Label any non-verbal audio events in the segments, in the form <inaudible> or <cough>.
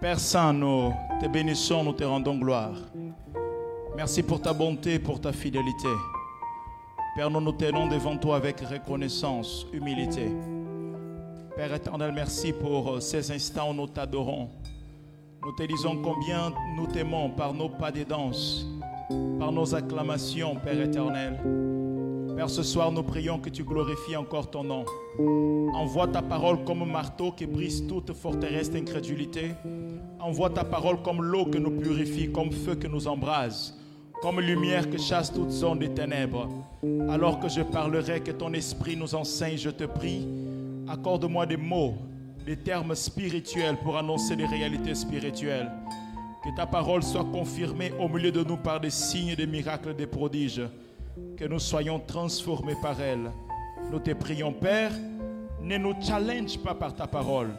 Père Saint, nous te bénissons, nous te rendons gloire. Merci pour ta bonté, pour ta fidélité. Père, nous nous tenons devant toi avec reconnaissance, humilité. Père éternel, merci pour ces instants où nous t'adorons. Nous te disons combien nous t'aimons par nos pas de danse, par nos acclamations, Père éternel. Père, ce soir, nous prions que tu glorifies encore ton nom. Envoie ta parole comme marteau qui brise toute forteresse d'incrédulité. Envoie ta parole comme l'eau que nous purifie, comme feu que nous embrase, comme lumière que chasse toute zone des ténèbres. Alors que je parlerai, que ton esprit nous enseigne, je te prie. Accorde-moi des mots, des termes spirituels pour annoncer les réalités spirituelles. Que ta parole soit confirmée au milieu de nous par des signes, des miracles, des prodiges que nous soyons transformés par elle. Nous te prions, Père, ne nous challenge pas par ta parole.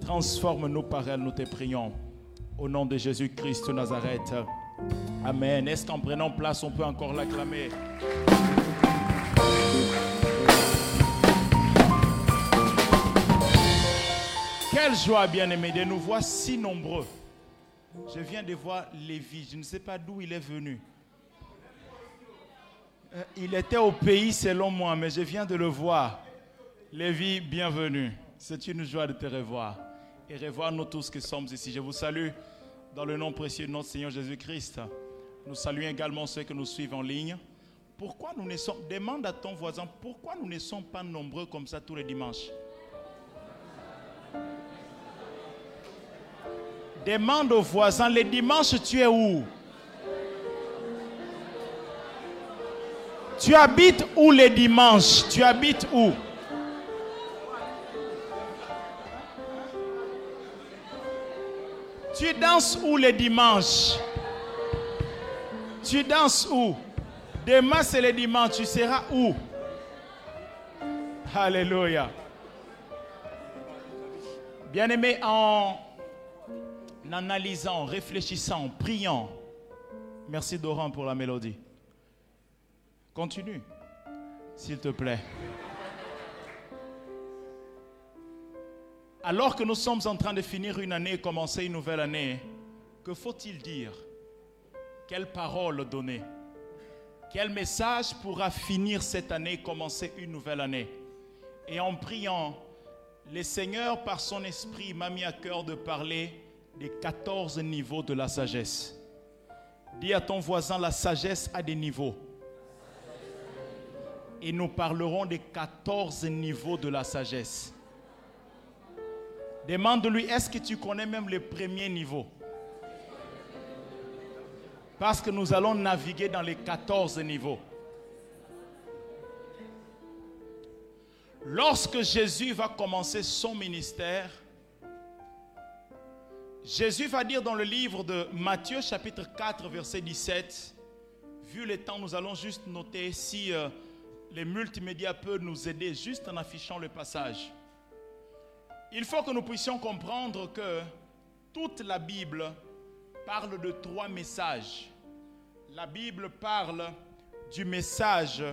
Transforme-nous par elle, nous te prions. Au nom de Jésus-Christ de Nazareth. Amen. Est-ce qu'en prenant place, on peut encore l'acclamer? Quelle joie, bien-aimé, de nous voir si nombreux. Je viens de voir Lévi. Je ne sais pas d'où il est venu. Euh, il était au pays selon moi, mais je viens de le voir. Lévi, bienvenue. C'est une joie de te revoir et revoir nous tous qui sommes ici. Je vous salue dans le nom précieux de notre Seigneur Jésus-Christ. Nous saluons également ceux que nous suivent en ligne. Pourquoi nous ne sommes, demande à ton voisin, pourquoi nous ne sommes pas nombreux comme ça tous les dimanches? Demande aux voisins, les dimanches tu es où? Tu habites où les dimanches? Tu habites où? Tu danses où les dimanches? Tu danses où? Demain c'est le dimanche, tu seras où? Alléluia. Bien-aimé, en analysant, réfléchissant, priant, merci Doran pour la mélodie. Continue, s'il te plaît. Alors que nous sommes en train de finir une année et commencer une nouvelle année, que faut-il dire? Quelle parole donner? Quel message pourra finir cette année et commencer une nouvelle année? Et en priant, le Seigneur, par son esprit, m'a mis à cœur de parler des 14 niveaux de la sagesse. Dis à ton voisin, la sagesse a des niveaux et nous parlerons des 14 niveaux de la sagesse. Demande-lui, est-ce que tu connais même le premier niveau? Parce que nous allons naviguer dans les 14 niveaux. Lorsque Jésus va commencer son ministère, Jésus va dire dans le livre de Matthieu chapitre 4 verset 17, vu le temps, nous allons juste noter si... Euh, les multimédias peuvent nous aider juste en affichant le passage. Il faut que nous puissions comprendre que toute la Bible parle de trois messages. La Bible parle du message.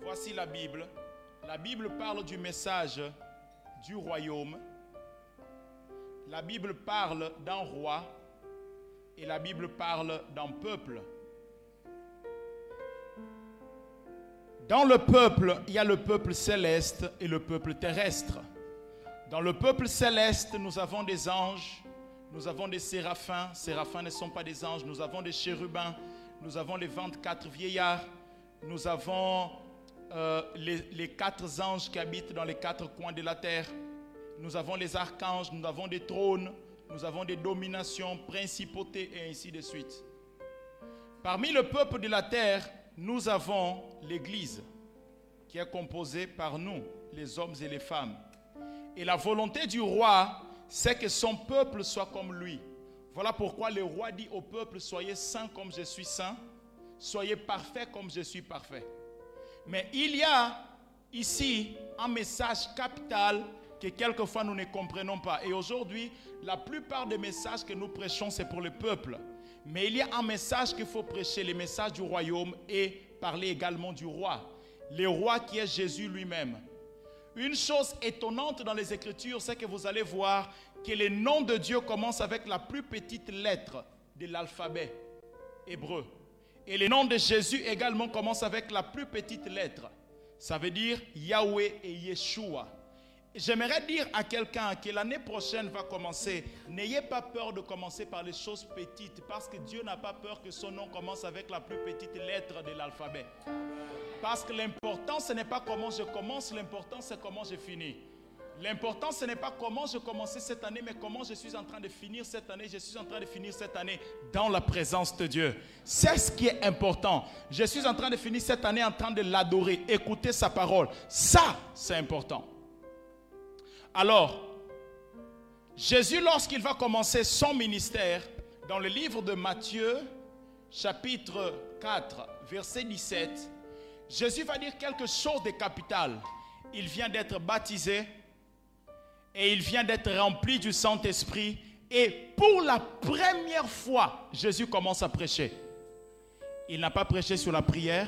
Voici la Bible. La Bible parle du message du royaume. La Bible parle d'un roi et la Bible parle d'un peuple. Dans le peuple, il y a le peuple céleste et le peuple terrestre. Dans le peuple céleste, nous avons des anges, nous avons des séraphins. Séraphins ne sont pas des anges. Nous avons des chérubins, nous avons les 24 vieillards, nous avons euh, les, les quatre anges qui habitent dans les quatre coins de la terre. Nous avons les archanges, nous avons des trônes, nous avons des dominations, principautés et ainsi de suite. Parmi le peuple de la terre, nous avons l'Église qui est composée par nous, les hommes et les femmes. Et la volonté du roi, c'est que son peuple soit comme lui. Voilà pourquoi le roi dit au peuple, soyez saints comme je suis saint, soyez parfaits comme je suis parfait. Mais il y a ici un message capital que quelquefois nous ne comprenons pas. Et aujourd'hui, la plupart des messages que nous prêchons, c'est pour le peuple. Mais il y a un message qu'il faut prêcher, le message du royaume et parler également du roi. Le roi qui est Jésus lui-même. Une chose étonnante dans les Écritures, c'est que vous allez voir que les noms de Dieu commencent avec la plus petite lettre de l'alphabet hébreu. Et les noms de Jésus également commencent avec la plus petite lettre. Ça veut dire Yahweh et Yeshua. J'aimerais dire à quelqu'un que l'année prochaine va commencer, n'ayez pas peur de commencer par les choses petites, parce que Dieu n'a pas peur que son nom commence avec la plus petite lettre de l'alphabet. Parce que l'important, ce n'est pas comment je commence, l'important, c'est comment je finis. L'important, ce n'est pas comment je commençais cette année, mais comment je suis en train de finir cette année. Je suis en train de finir cette année dans la présence de Dieu. C'est ce qui est important. Je suis en train de finir cette année en train de l'adorer, écouter sa parole. Ça, c'est important. Alors, Jésus, lorsqu'il va commencer son ministère, dans le livre de Matthieu, chapitre 4, verset 17, Jésus va dire quelque chose de capital. Il vient d'être baptisé et il vient d'être rempli du Saint-Esprit. Et pour la première fois, Jésus commence à prêcher. Il n'a pas prêché sur la prière,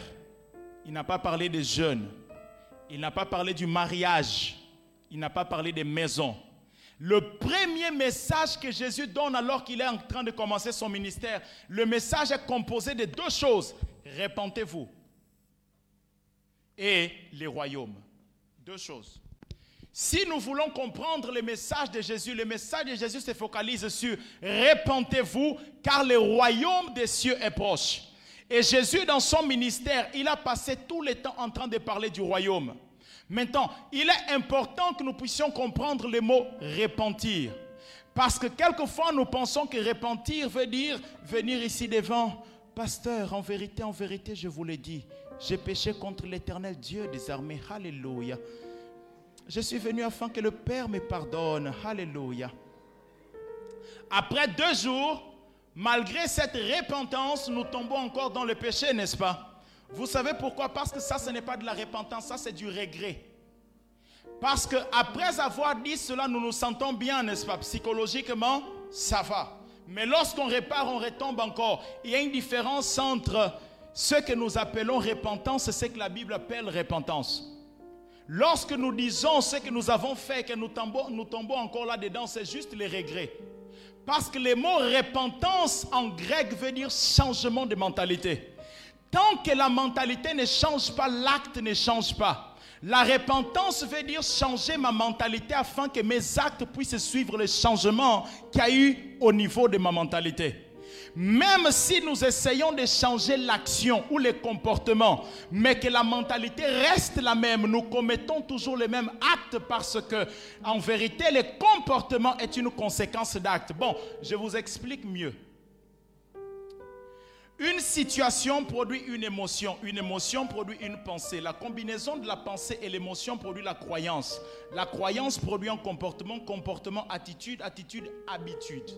il n'a pas parlé des jeunes, il n'a pas parlé du mariage, il n'a pas parlé des maisons. Le premier message que Jésus donne alors qu'il est en train de commencer son ministère, le message est composé de deux choses. Répentez-vous et les royaumes. Deux choses. Si nous voulons comprendre le message de Jésus, le message de Jésus se focalise sur répentez-vous car le royaume des cieux est proche. Et Jésus, dans son ministère, il a passé tout le temps en train de parler du royaume. Maintenant, il est important que nous puissions comprendre le mot repentir. Parce que quelquefois, nous pensons que repentir veut dire venir ici devant. Pasteur, en vérité, en vérité, je vous l'ai dit, j'ai péché contre l'éternel Dieu des armées. Alléluia. Je suis venu afin que le Père me pardonne. Alléluia. Après deux jours, malgré cette repentance, nous tombons encore dans le péché, n'est-ce pas? Vous savez pourquoi? Parce que ça, ce n'est pas de la repentance, ça, c'est du regret. Parce que après avoir dit cela, nous nous sentons bien, n'est-ce pas? Psychologiquement, ça va. Mais lorsqu'on répare, on retombe encore. Il y a une différence entre ce que nous appelons repentance, c'est ce que la Bible appelle repentance. Lorsque nous disons ce que nous avons fait, que nous tombons, nous tombons encore là-dedans, c'est juste les regrets. Parce que le mot repentance en grec veut dire changement de mentalité. Tant que la mentalité ne change pas, l'acte ne change pas. La repentance veut dire changer ma mentalité afin que mes actes puissent suivre le changement qu'il y a eu au niveau de ma mentalité. Même si nous essayons de changer l'action ou le comportement, mais que la mentalité reste la même, nous commettons toujours les mêmes actes parce que, en vérité, le comportement est une conséquence d'actes. Bon, je vous explique mieux. Une situation produit une émotion, une émotion produit une pensée. La combinaison de la pensée et l'émotion produit la croyance. La croyance produit un comportement, comportement, attitude, attitude, habitude.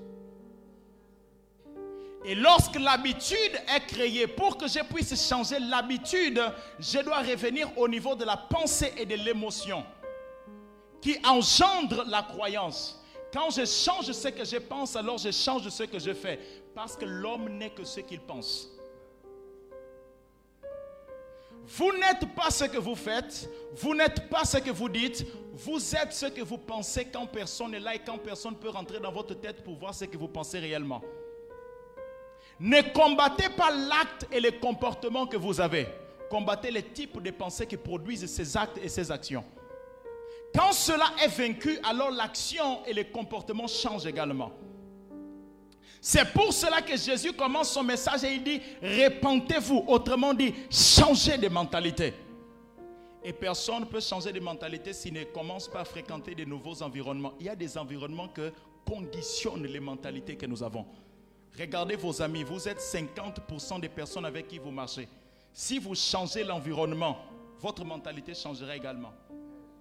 Et lorsque l'habitude est créée, pour que je puisse changer l'habitude, je dois revenir au niveau de la pensée et de l'émotion qui engendre la croyance. Quand je change ce que je pense, alors je change ce que je fais. Parce que l'homme n'est que ce qu'il pense. Vous n'êtes pas ce que vous faites, vous n'êtes pas ce que vous dites, vous êtes ce que vous pensez quand personne n'est là et quand personne peut rentrer dans votre tête pour voir ce que vous pensez réellement. Ne combattez pas l'acte et le comportement que vous avez. Combattez les types de pensées qui produisent ces actes et ces actions. Quand cela est vaincu, alors l'action et le comportement changent également. C'est pour cela que Jésus commence son message et il dit, répentez-vous. Autrement dit, changez de mentalité. Et personne ne peut changer de mentalité s'il ne commence pas à fréquenter de nouveaux environnements. Il y a des environnements qui conditionnent les mentalités que nous avons. Regardez vos amis, vous êtes 50% des personnes avec qui vous marchez. Si vous changez l'environnement, votre mentalité changera également.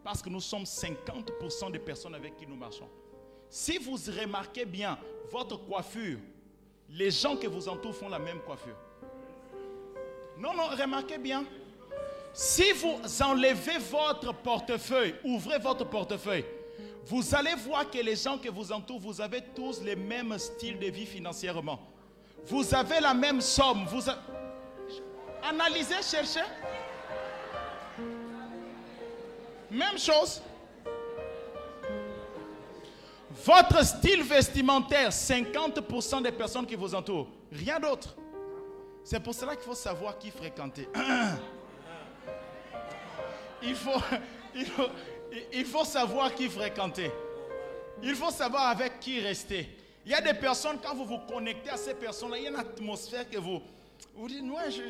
Parce que nous sommes 50% des personnes avec qui nous marchons. Si vous remarquez bien votre coiffure, les gens qui vous entourent font la même coiffure. Non, non, remarquez bien. Si vous enlevez votre portefeuille, ouvrez votre portefeuille, vous allez voir que les gens qui vous entourent, vous avez tous les mêmes styles de vie financièrement. Vous avez la même somme. Vous Analysez, cherchez. Même chose. Votre style vestimentaire, 50% des personnes qui vous entourent. Rien d'autre. C'est pour cela qu'il faut savoir qui fréquenter. <clears throat> Il faut, il faut, il faut savoir qui fréquenter. Il faut savoir avec qui rester. Il y a des personnes, quand vous vous connectez à ces personnes-là, il y a une atmosphère que vous, vous dites, ouais, je,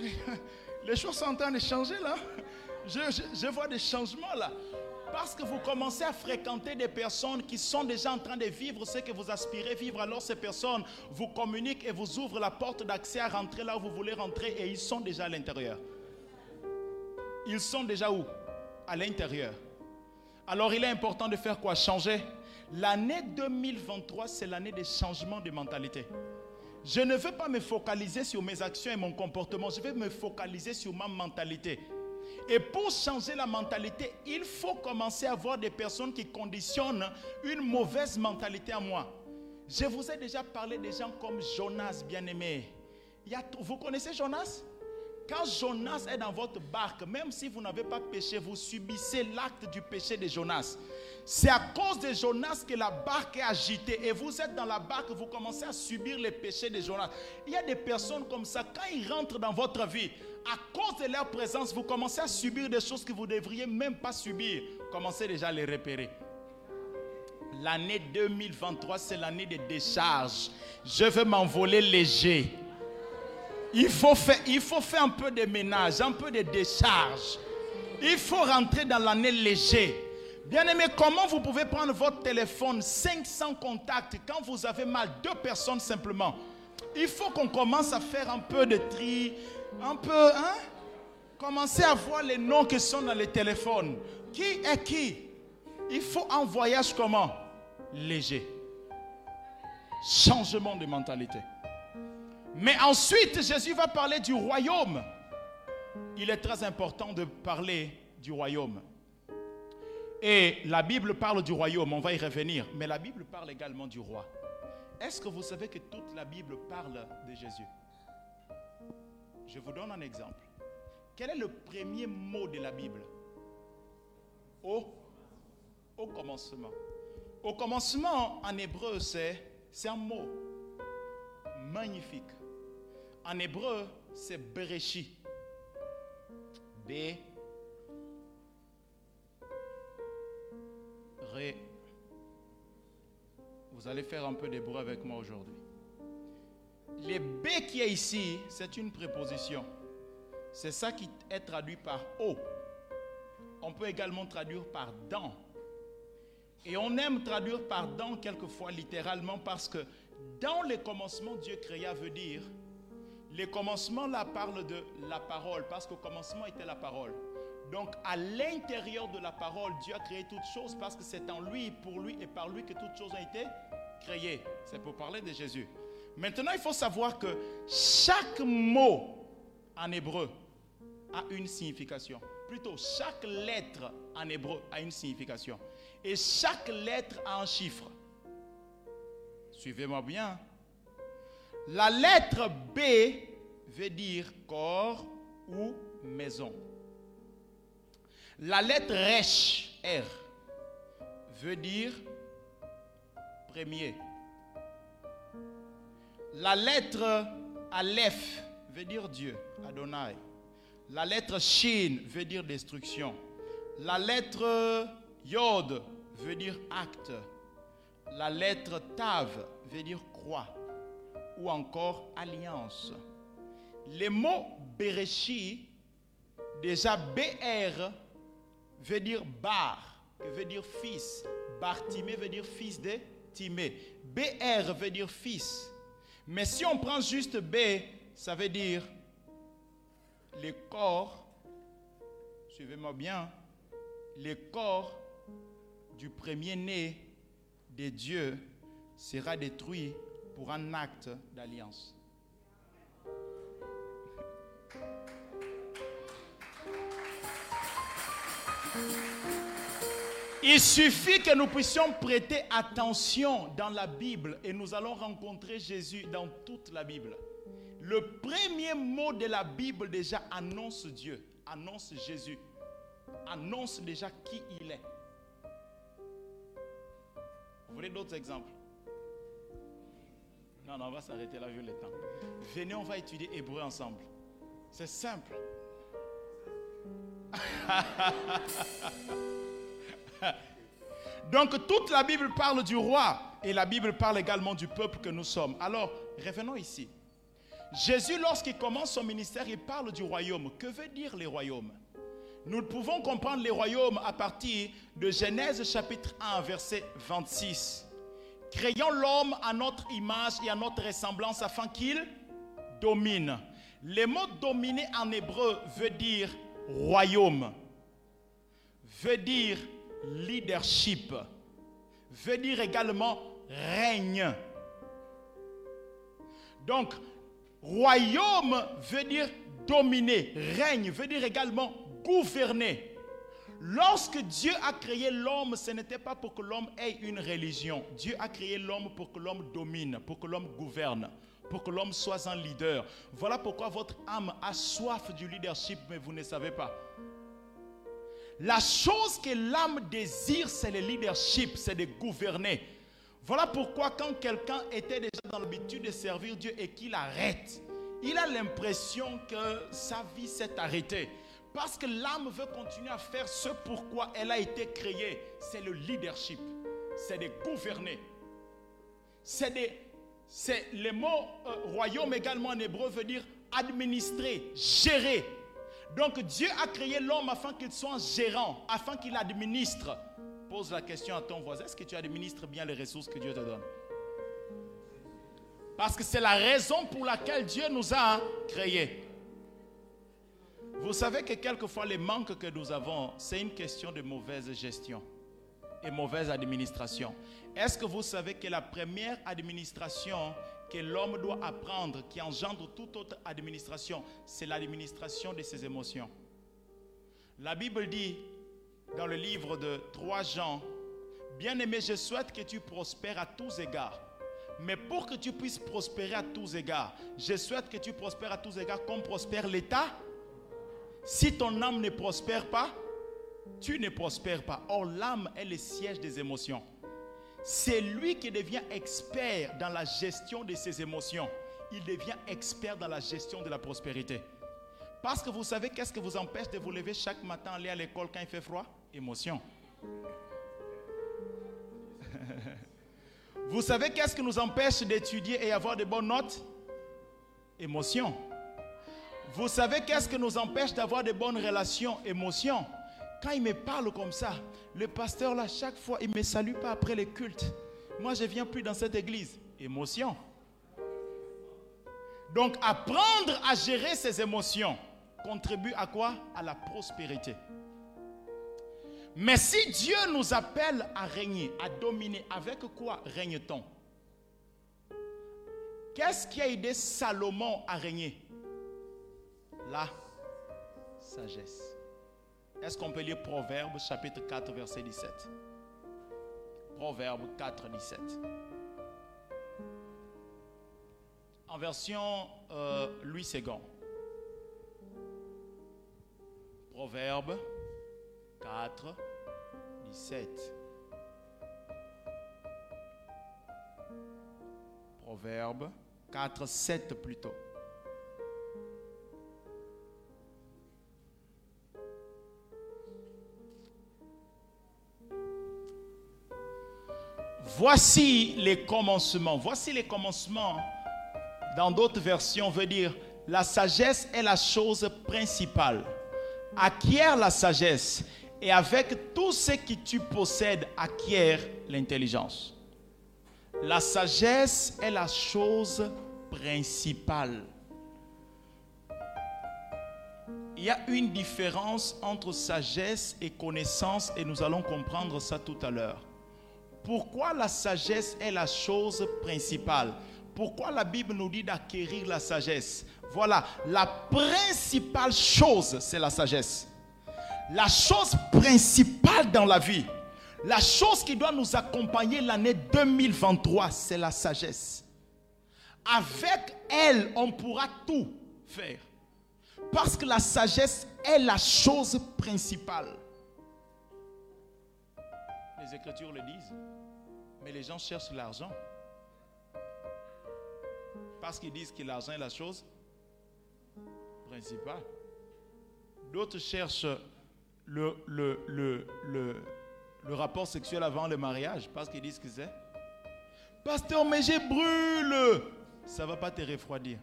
<laughs> les choses sont en train de changer là. Je, je, vois des changements là. Parce que vous commencez à fréquenter des personnes qui sont déjà en train de vivre ce que vous aspirez vivre. Alors ces personnes vous communiquent et vous ouvrent la porte d'accès à rentrer là où vous voulez rentrer et ils sont déjà à l'intérieur. Ils sont déjà où? À l'intérieur. Alors il est important de faire quoi? Changer. L'année 2023, c'est l'année des changements de mentalité. Je ne veux pas me focaliser sur mes actions et mon comportement, je vais me focaliser sur ma mentalité. Et pour changer la mentalité, il faut commencer à voir des personnes qui conditionnent une mauvaise mentalité à moi. Je vous ai déjà parlé des gens comme Jonas, bien-aimé. Vous connaissez Jonas? Quand Jonas est dans votre barque, même si vous n'avez pas péché, vous subissez l'acte du péché de Jonas. C'est à cause de Jonas que la barque est agitée. Et vous êtes dans la barque, vous commencez à subir les péchés de Jonas. Il y a des personnes comme ça, quand ils rentrent dans votre vie, à cause de leur présence, vous commencez à subir des choses que vous ne devriez même pas subir. Commencez déjà à les repérer. L'année 2023, c'est l'année de décharge. Je veux m'envoler léger. Il faut, faire, il faut faire un peu de ménage, un peu de décharge. Il faut rentrer dans l'année léger. Bien-aimé, comment vous pouvez prendre votre téléphone 500 contacts quand vous avez mal deux personnes simplement? Il faut qu'on commence à faire un peu de tri, un peu, hein Commencer à voir les noms qui sont dans les téléphones. Qui est qui? Il faut un voyage comment? Léger. Changement de mentalité. Mais ensuite, Jésus va parler du royaume. Il est très important de parler du royaume. Et la Bible parle du royaume, on va y revenir, mais la Bible parle également du roi. Est-ce que vous savez que toute la Bible parle de Jésus? Je vous donne un exemple. Quel est le premier mot de la Bible? Au, commencement. Au commencement, en hébreu, c'est, un mot magnifique. En hébreu, c'est Bereshi. B Vous allez faire un peu bruit avec moi aujourd'hui. Les B qui est ici, c'est une préposition. C'est ça qui est traduit par O. On peut également traduire par dans. Et on aime traduire par dans quelquefois littéralement parce que dans les commencements, Dieu créa veut dire, les commencements là parlent de la parole parce qu'au commencement était la parole. Donc à l'intérieur de la parole, Dieu a créé toutes choses parce que c'est en lui, pour lui et par lui que toutes choses ont été créées. C'est pour parler de Jésus. Maintenant, il faut savoir que chaque mot en hébreu a une signification. Plutôt, chaque lettre en hébreu a une signification. Et chaque lettre a un chiffre. Suivez-moi bien. La lettre B veut dire corps ou maison. La lettre Resh, R, veut dire premier. La lettre Aleph veut dire Dieu, Adonai. La lettre Shin veut dire destruction. La lettre Yod veut dire acte. La lettre Tav veut dire croix ou encore alliance. Les mots Bereshi, déjà BR, veut dire bar, veut dire fils. Bartimé veut dire fils de Timé. BR veut dire fils. Mais si on prend juste B, ça veut dire le corps, suivez-moi bien, le corps du premier-né de Dieu sera détruit pour un acte d'alliance. Il suffit que nous puissions prêter attention dans la Bible et nous allons rencontrer Jésus dans toute la Bible. Le premier mot de la Bible déjà annonce Dieu, annonce Jésus. annonce déjà qui il est. Vous voulez d'autres exemples? Non, non, on va s'arrêter là vu le temps. Venez, on va étudier hébreu ensemble. C'est simple. <laughs> <laughs> Donc toute la Bible parle du roi et la Bible parle également du peuple que nous sommes. Alors, revenons ici. Jésus, lorsqu'il commence son ministère, il parle du royaume. Que veut dire les royaumes? Nous pouvons comprendre les royaumes à partir de Genèse chapitre 1, verset 26. Créons l'homme à notre image et à notre ressemblance afin qu'il domine. Le mot dominer en hébreu veut dire royaume, veut dire leadership, veut dire également règne. Donc, royaume veut dire dominer, règne veut dire également gouverner. Lorsque Dieu a créé l'homme, ce n'était pas pour que l'homme ait une religion. Dieu a créé l'homme pour que l'homme domine, pour que l'homme gouverne, pour que l'homme soit un leader. Voilà pourquoi votre âme a soif du leadership, mais vous ne savez pas. La chose que l'âme désire, c'est le leadership, c'est de gouverner. Voilà pourquoi quand quelqu'un était déjà dans l'habitude de servir Dieu et qu'il arrête, il a l'impression que sa vie s'est arrêtée. Parce que l'âme veut continuer à faire ce pourquoi elle a été créée. C'est le leadership. C'est de gouverner. C'est. C'est le mot euh, royaume également en hébreu veut dire administrer, gérer. Donc Dieu a créé l'homme afin qu'il soit gérant, afin qu'il administre. Pose la question à ton voisin, est-ce que tu administres bien les ressources que Dieu te donne? Parce que c'est la raison pour laquelle Dieu nous a créés. Vous savez que quelquefois les manques que nous avons, c'est une question de mauvaise gestion et mauvaise administration. Est-ce que vous savez que la première administration que l'homme doit apprendre, qui engendre toute autre administration, c'est l'administration de ses émotions La Bible dit dans le livre de 3 Jean, Bien-aimé, je souhaite que tu prospères à tous égards. Mais pour que tu puisses prospérer à tous égards, je souhaite que tu prospères à tous égards comme prospère l'État si ton âme ne prospère pas, tu ne prospères pas. Or, l'âme est le siège des émotions. C'est lui qui devient expert dans la gestion de ses émotions. Il devient expert dans la gestion de la prospérité. Parce que vous savez qu'est-ce que vous empêche de vous lever chaque matin, aller à l'école quand il fait froid? Émotion. <laughs> vous savez qu'est-ce qui nous empêche d'étudier et avoir de bonnes notes? Émotion. Vous savez qu'est-ce qui nous empêche d'avoir de bonnes relations, émotions Quand il me parle comme ça, le pasteur là, chaque fois, il ne me salue pas après les cultes. Moi, je ne viens plus dans cette église. Émotion. Donc, apprendre à gérer ses émotions contribue à quoi? À la prospérité. Mais si Dieu nous appelle à régner, à dominer, avec quoi règne-t-on? Qu'est-ce qui a aidé Salomon à régner? La sagesse. Est-ce qu'on peut lire Proverbe chapitre 4 verset 17 Proverbe 4 17. En version euh, Louis II. Proverbe 4 17. Proverbe 4 7 plutôt. Voici les commencements. Voici les commencements. Dans d'autres versions, veut dire la sagesse est la chose principale. Acquiert la sagesse et avec tout ce que tu possèdes, acquiert l'intelligence. La sagesse est la chose principale. Il y a une différence entre sagesse et connaissance et nous allons comprendre ça tout à l'heure. Pourquoi la sagesse est la chose principale? Pourquoi la Bible nous dit d'acquérir la sagesse? Voilà, la principale chose, c'est la sagesse. La chose principale dans la vie, la chose qui doit nous accompagner l'année 2023, c'est la sagesse. Avec elle, on pourra tout faire. Parce que la sagesse est la chose principale. Les Écritures le disent. Mais les gens cherchent l'argent. Parce qu'ils disent que l'argent est la chose principale. D'autres cherchent le, rapport sexuel avant le mariage parce qu'ils disent que c'est. Pasteur, mais j'ai brûle. Ça ne va pas te refroidir.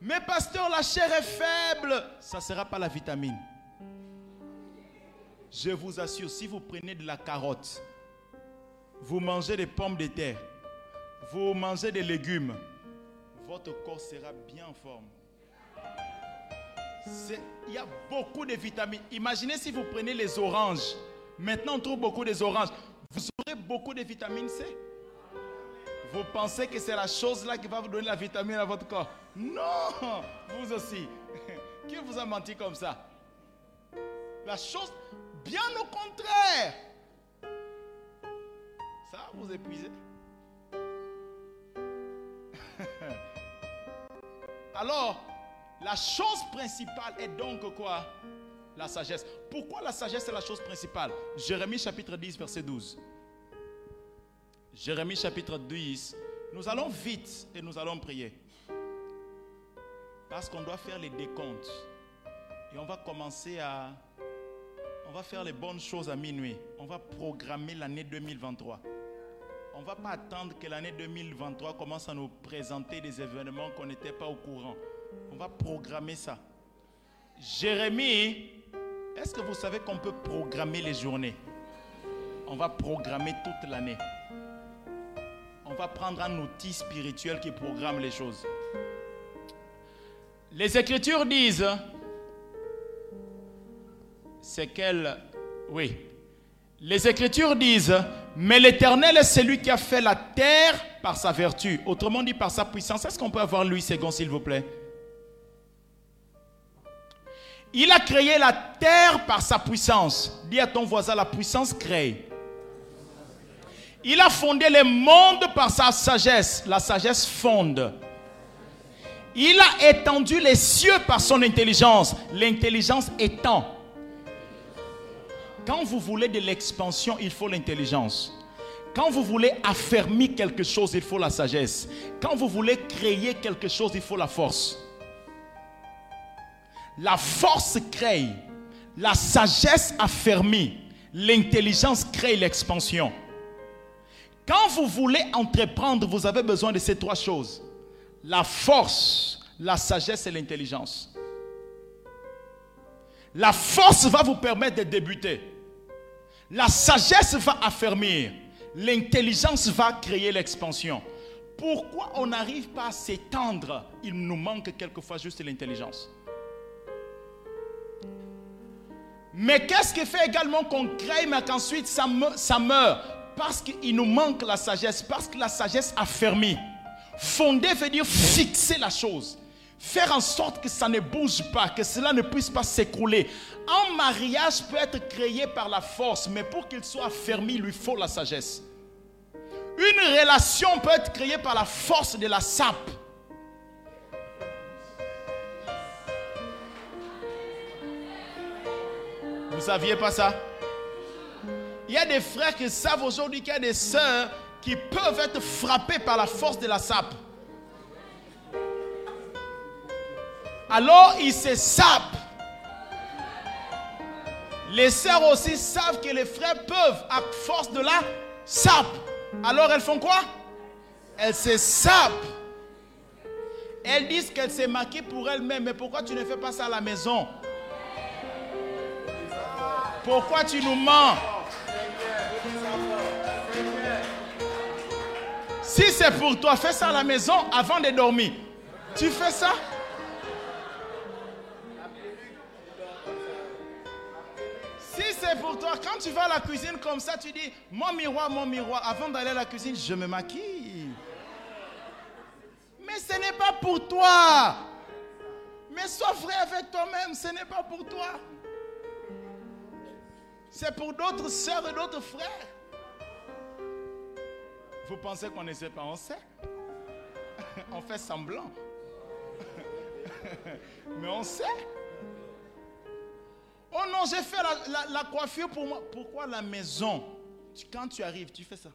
Mais pasteur, la chair est faible. Ça ne sera pas la vitamine. Je vous assure, si vous prenez de la carotte, vous mangez des pommes de terre, vous mangez des légumes, votre corps sera bien en forme. Il y a beaucoup de vitamines. Imaginez si vous prenez les oranges. Maintenant, on trouve beaucoup des oranges. Vous aurez beaucoup de vitamine C. Vous pensez que c'est la chose là qui va vous donner la vitamine à votre corps? Non Vous aussi. <laughs> Qui vous a menti comme ça? La chose, bien au contraire. Ça vous épuisez. <laughs> Alors, la chose principale est donc quoi? La sagesse. Pourquoi la sagesse est la chose principale? Jérémie chapitre 10, verset 12. Jérémie chapitre 10. Nous allons vite et nous allons prier. Parce qu'on doit faire les décomptes. Et on va commencer à... On va faire les bonnes choses à minuit. On va programmer l'année 2023. On ne va pas attendre que l'année 2023 commence à nous présenter des événements qu'on n'était pas au courant. On va programmer ça. Jérémie, est-ce que vous savez qu'on peut programmer les journées? On va programmer toute l'année. On va prendre un outil spirituel qui programme les choses. Les Écritures disent, c'est qu'elle, oui, les Écritures disent, mais l'Éternel est celui qui a fait la terre par sa vertu, autrement dit par sa puissance. Est-ce qu'on peut avoir Louis Ségon, s'il vous plaît? Il a créé la terre par sa puissance. Dis à ton voisin, la puissance crée. Il a fondé les mondes par sa sagesse. La sagesse fonde. Il a étendu les cieux par son intelligence. L'intelligence étend. Quand vous voulez de l'expansion, il faut l'intelligence. Quand vous voulez affermir quelque chose, il faut la sagesse. Quand vous voulez créer quelque chose, il faut la force. La force crée, la sagesse affermit, l'intelligence crée l'expansion. Quand vous voulez entreprendre, vous avez besoin de ces trois choses. La force, la sagesse et l'intelligence. La force va vous permettre de débuter. La sagesse va affermir. L'intelligence va créer l'expansion. Pourquoi on n'arrive pas à s'étendre? Il nous manque quelquefois juste l'intelligence. Mais qu'est-ce qui fait également qu'on crée, mais qu'ensuite ça, meurt? Parce qu'il nous manque la sagesse, parce que la sagesse affermit. Fonder veut dire fixer la chose. Faire en sorte que ça ne bouge pas, que cela ne puisse pas s'écrouler. Un mariage peut être créé par la force, mais pour qu'il soit affermi, il lui faut la sagesse. Une relation peut être créée par la force de la sape. Vous saviez pas ça? Il y a des frères qui savent aujourd'hui qu'il y a des sœurs qui peuvent être frappées par la force de la sape. Alors ils se sapent. Les sœurs aussi savent que les frères peuvent à force de la sape. Alors elles font quoi? Elles se sapent. Elles disent qu'elles s'est maquillées pour elles-mêmes. Mais pourquoi tu ne fais pas ça à la maison? Pourquoi tu nous mens? Si c'est pour toi, fais ça à la maison avant de dormir. Tu fais ça? Pour toi, quand tu vas à la cuisine comme ça, tu dis, mon miroir, mon miroir, avant d'aller à la cuisine, je me maquille. Mais ce n'est pas pour toi. Mais sois vrai avec toi-même, ce n'est pas pour toi. C'est pour d'autres soeurs et d'autres frères. Vous pensez qu'on ne sait pas, on sait. <laughs> on fait semblant. <laughs> Mais on sait. Oh non, j'ai fait la, coiffure pour moi. Pourquoi la maison? Quand tu arrives, tu fais ça.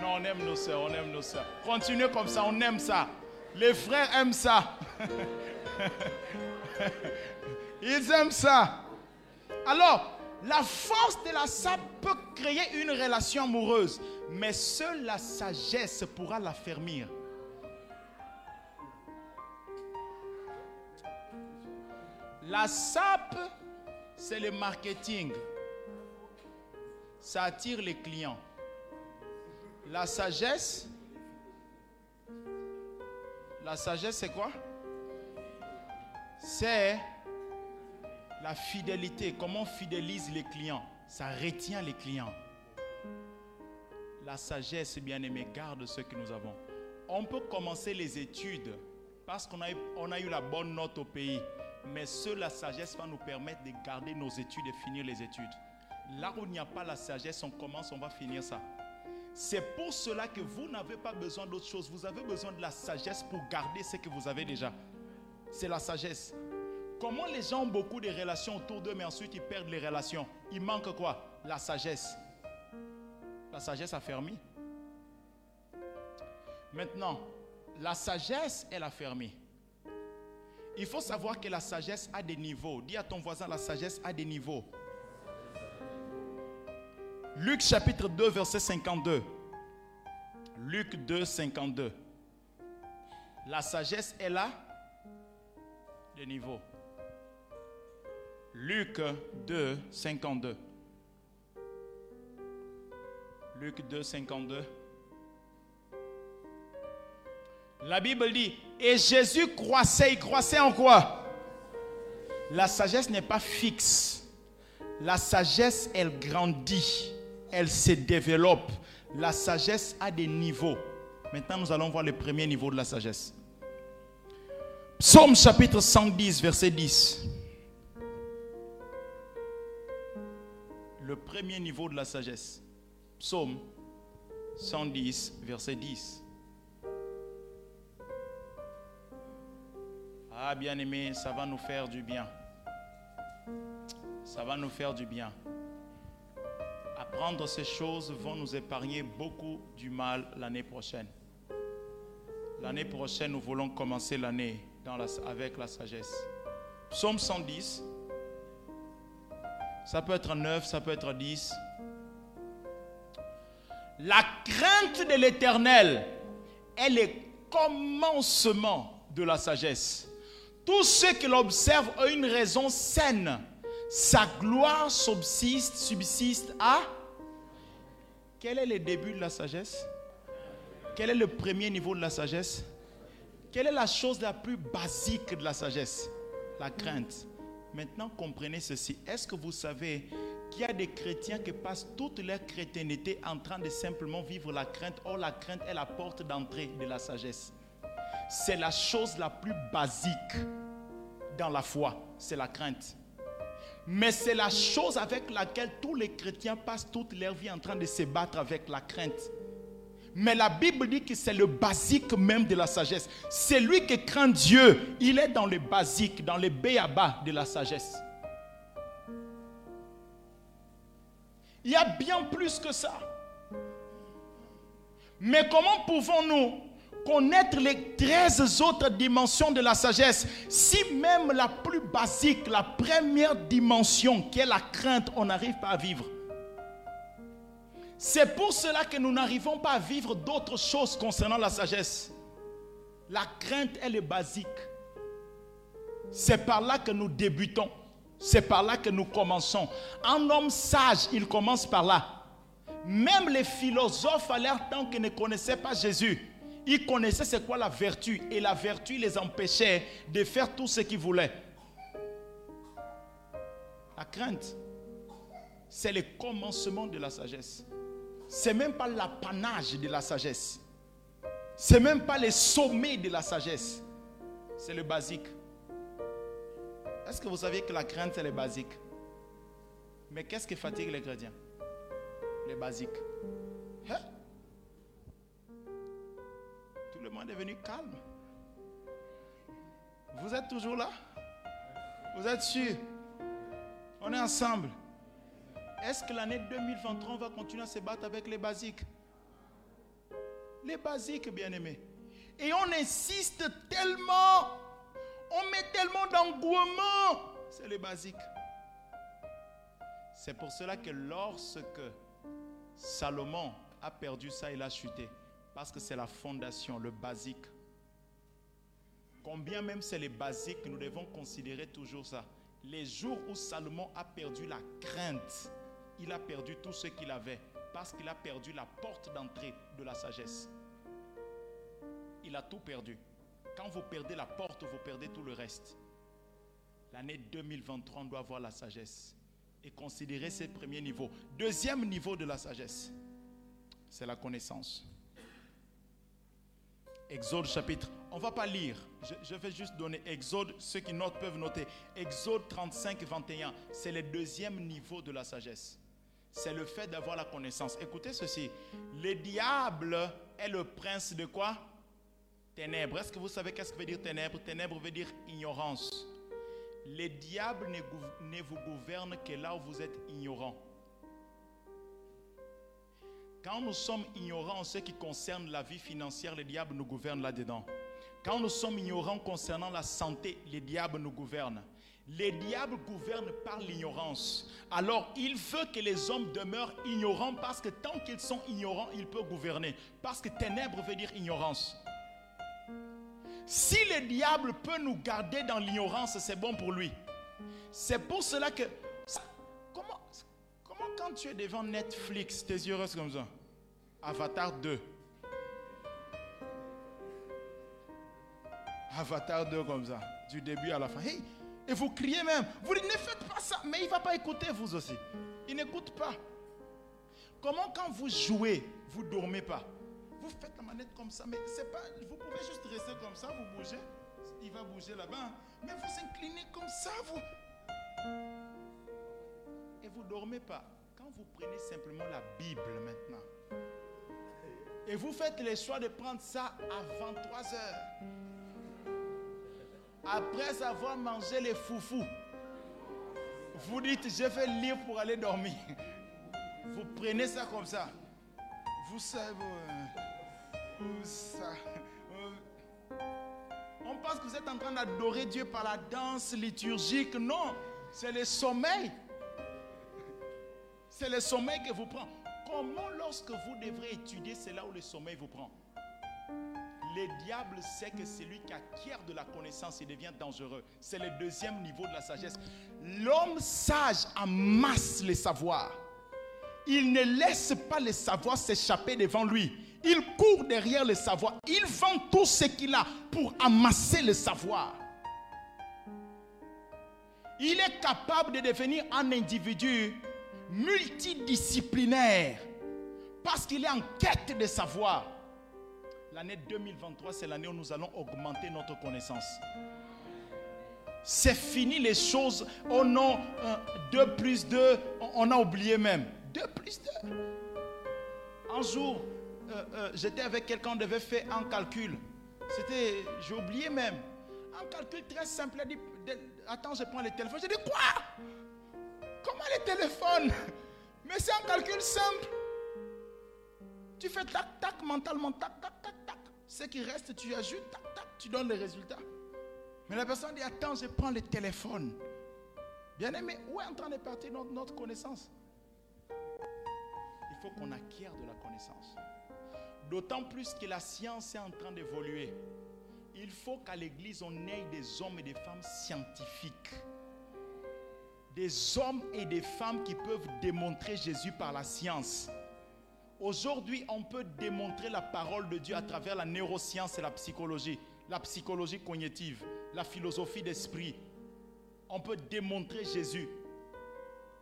Non, on aime nos soeurs, on aime nos soeurs. Continuez comme ça, on aime ça. Les frères aiment ça. <laughs> Ils aiment ça. Alors, la force de la sape peut créer une relation amoureuse, mais seule la sagesse pourra la La sape, c'est le marketing. Ça attire les clients. La sagesse, la sagesse, c'est quoi? C'est la fidélité. Comment on fidélise les clients? Ça retient les clients. La sagesse, bien aimé, garde ce que nous avons. On peut commencer les études parce qu'on a, on a eu la bonne note au pays. Mais seule la sagesse va nous permettre de garder nos études et finir les études. Là où il n'y a pas la sagesse, on commence, on va finir ça. C'est pour cela que vous n'avez pas besoin d'autre chose. Vous avez besoin de la sagesse pour garder ce que vous avez déjà. C'est la sagesse. Comment les gens ont beaucoup de relations autour d'eux, mais ensuite ils perdent les relations? Il manque quoi? La sagesse. La sagesse a fermé. Maintenant, la sagesse, elle a fermé. Il faut savoir que la sagesse a des niveaux. Dis à ton voisin, la sagesse a des niveaux. Luc chapitre 2, verset 52. Luc 2, 52. La sagesse est là des niveaux. Luc 2, 52. Luc 2, 52. La Bible dit, et Jésus croissait, il croissait en quoi? La sagesse n'est pas fixe. La sagesse, elle grandit elle se développe. La sagesse a des niveaux. Maintenant, nous allons voir le premier niveau de la sagesse. Psaume chapitre 110, verset 10. Le premier niveau de la sagesse. Psaume 110, verset 10. Ah, bien aimé, ça va nous faire du bien. Ça va nous faire du bien. Apprendre ces choses vont nous épargner beaucoup du mal l'année prochaine. L'année prochaine, nous voulons commencer l'année avec la sagesse. Psaume 110. Ça peut être 9, ça peut être 10. La crainte de l'éternel est le commencement de la sagesse. Tous ceux qui l'observent ont une raison saine sa gloire subsiste, subsiste à... Quel est le début de la sagesse? Quel est le premier niveau de la sagesse? Quelle est la chose la plus basique de la sagesse? La crainte. Maintenant, comprenez ceci. Est-ce que vous savez qu'il y a des chrétiens qui passent toute leur chrétienté en train de simplement vivre la crainte? Or, la crainte est la porte d'entrée de la sagesse. C'est la chose la plus basique dans la foi. C'est la crainte. Mais c'est la chose avec laquelle tous les chrétiens passent toute leur vie en train de se battre avec la crainte. Mais la Bible dit que c'est le basique même de la sagesse. C'est lui qui craint Dieu. Il est dans le basique, dans le béaba de la sagesse. Il y a bien plus que ça. Mais comment pouvons-nous connaître les 13 autres dimensions de la sagesse, si même la plus basique, la première dimension, qui est la crainte, on n'arrive pas à vivre. C'est pour cela que nous n'arrivons pas à vivre d'autres choses concernant la sagesse. La crainte, elle est basique. C'est par là que nous débutons. C'est par là que nous commençons. Un homme sage, il commence par là. Même les philosophes à leur temps ne connaissaient pas Jésus, ils connaissaient c'est quoi la vertu. Et la vertu les empêchait de faire tout ce qu'ils voulaient. La crainte, c'est le commencement de la sagesse. C'est même pas l'apanage de la sagesse. C'est même pas le sommet de la sagesse. C'est le basique. Est-ce que vous savez que la crainte, c'est le basique? Mais qu'est-ce qui fatigue les chrétiens? Le basique. Hein? Le monde est devenu calme. Vous êtes toujours là? Vous êtes sûr? On est ensemble. Est-ce que l'année 2023, on va continuer à se battre avec les basiques? Les basiques, bien-aimés. Et on insiste tellement, on met tellement d'engouement. C'est les basiques. C'est pour cela que lorsque Salomon a perdu ça, il a chuté. Parce que c'est la fondation, le basique. Combien même c'est les basiques, nous devons considérer toujours ça. Les jours où Salomon a perdu la crainte, il a perdu tout ce qu'il avait parce qu'il a perdu la porte d'entrée de la sagesse. Il a tout perdu. Quand vous perdez la porte, vous perdez tout le reste. L'année 2023, on doit avoir la sagesse et considérer ces premiers niveaux. Deuxième niveau de la sagesse, c'est la connaissance. Exode chapitre, on ne va pas lire, je, vais juste donner Exode, ceux qui notent peuvent noter. Exode 35, 21, c'est le deuxième niveau de la sagesse. C'est le fait d'avoir la connaissance. Écoutez ceci, le diable est le prince de quoi? Ténèbres. Est-ce que vous savez qu'est-ce que veut dire ténèbres? Ténèbres veut dire ignorance. Le diable ne vous gouverne que là où vous êtes ignorant. Quand nous sommes ignorants en ce qui concerne la vie financière, le diable nous gouverne là-dedans. Quand nous sommes ignorants concernant la santé, le diable nous gouverne. Les diables gouvernent par l'ignorance. Alors, il veut que les hommes demeurent ignorants parce que tant qu'ils sont ignorants, ils peuvent gouverner. Parce que ténèbres veut dire ignorance. Si le diable peut nous garder dans l'ignorance, c'est bon pour lui. C'est pour cela que... comment, comment quand tu es devant Netflix, tes yeux restent comme ça Avatar 2. Avatar 2 comme ça, du début à la fin. et vous criez même. Vous dites, ne faites pas ça. Mais il ne va pas écouter vous aussi. Il n'écoute pas. Comment quand vous jouez, vous ne dormez pas? Vous faites la manette comme ça, mais c'est pas. Vous pouvez juste rester comme ça, vous bougez. Il va bouger là-bas. Mais vous inclinez comme ça, vous. Et vous ne dormez pas. Vous prenez simplement la Bible maintenant, et vous faites le choix de prendre ça à 23 heures, après avoir mangé les foufous, vous dites, je vais lire pour aller dormir. Vous prenez ça comme ça. Vous savez, euh, on pense que vous êtes en train d'adorer Dieu par la danse liturgique. Non, c'est le sommeil. C'est le sommeil que vous prend. Comment lorsque vous devrez étudier, c'est là où le sommeil vous prend Le diable sait que celui qui acquiert de la connaissance, il devient dangereux. C'est le deuxième niveau de la sagesse. L'homme sage amasse les savoirs. Il ne laisse pas les savoirs s'échapper devant lui. Il court derrière le savoir. Il vend tout ce qu'il a pour amasser le savoir. Il est capable de devenir un individu multidisciplinaire parce qu'il est en quête de savoir. L'année 2023, c'est l'année où nous allons augmenter notre connaissance. C'est fini les choses. Oh non, 2 plus 2, on a oublié même. 2 plus 2. Un jour, euh, euh, j'étais avec quelqu'un, on devait faire un calcul. C'était, j'ai oublié même. Un calcul très simple. Il dit, attends, je prends le téléphone. J'ai dit, quoi? Comment le téléphone Mais c'est un calcul simple. Tu fais tac, tac, mentalement, tac, tac, tac, tac. Ce qui reste, tu ajoutes, tac, tac, tu donnes les résultats. Mais la personne dit, attends, je prends le téléphone. Bien aimé, où est en train de partir notre, notre connaissance? Il faut qu'on acquiert de la connaissance. D'autant plus que la science est en train d'évoluer. Il faut qu'à l'église, on ait des hommes et des femmes scientifiques. Des hommes et des femmes qui peuvent démontrer Jésus par la science. Aujourd'hui, on peut démontrer la parole de Dieu à travers la neuroscience et la psychologie, la psychologie cognitive, la philosophie d'esprit. On peut démontrer Jésus.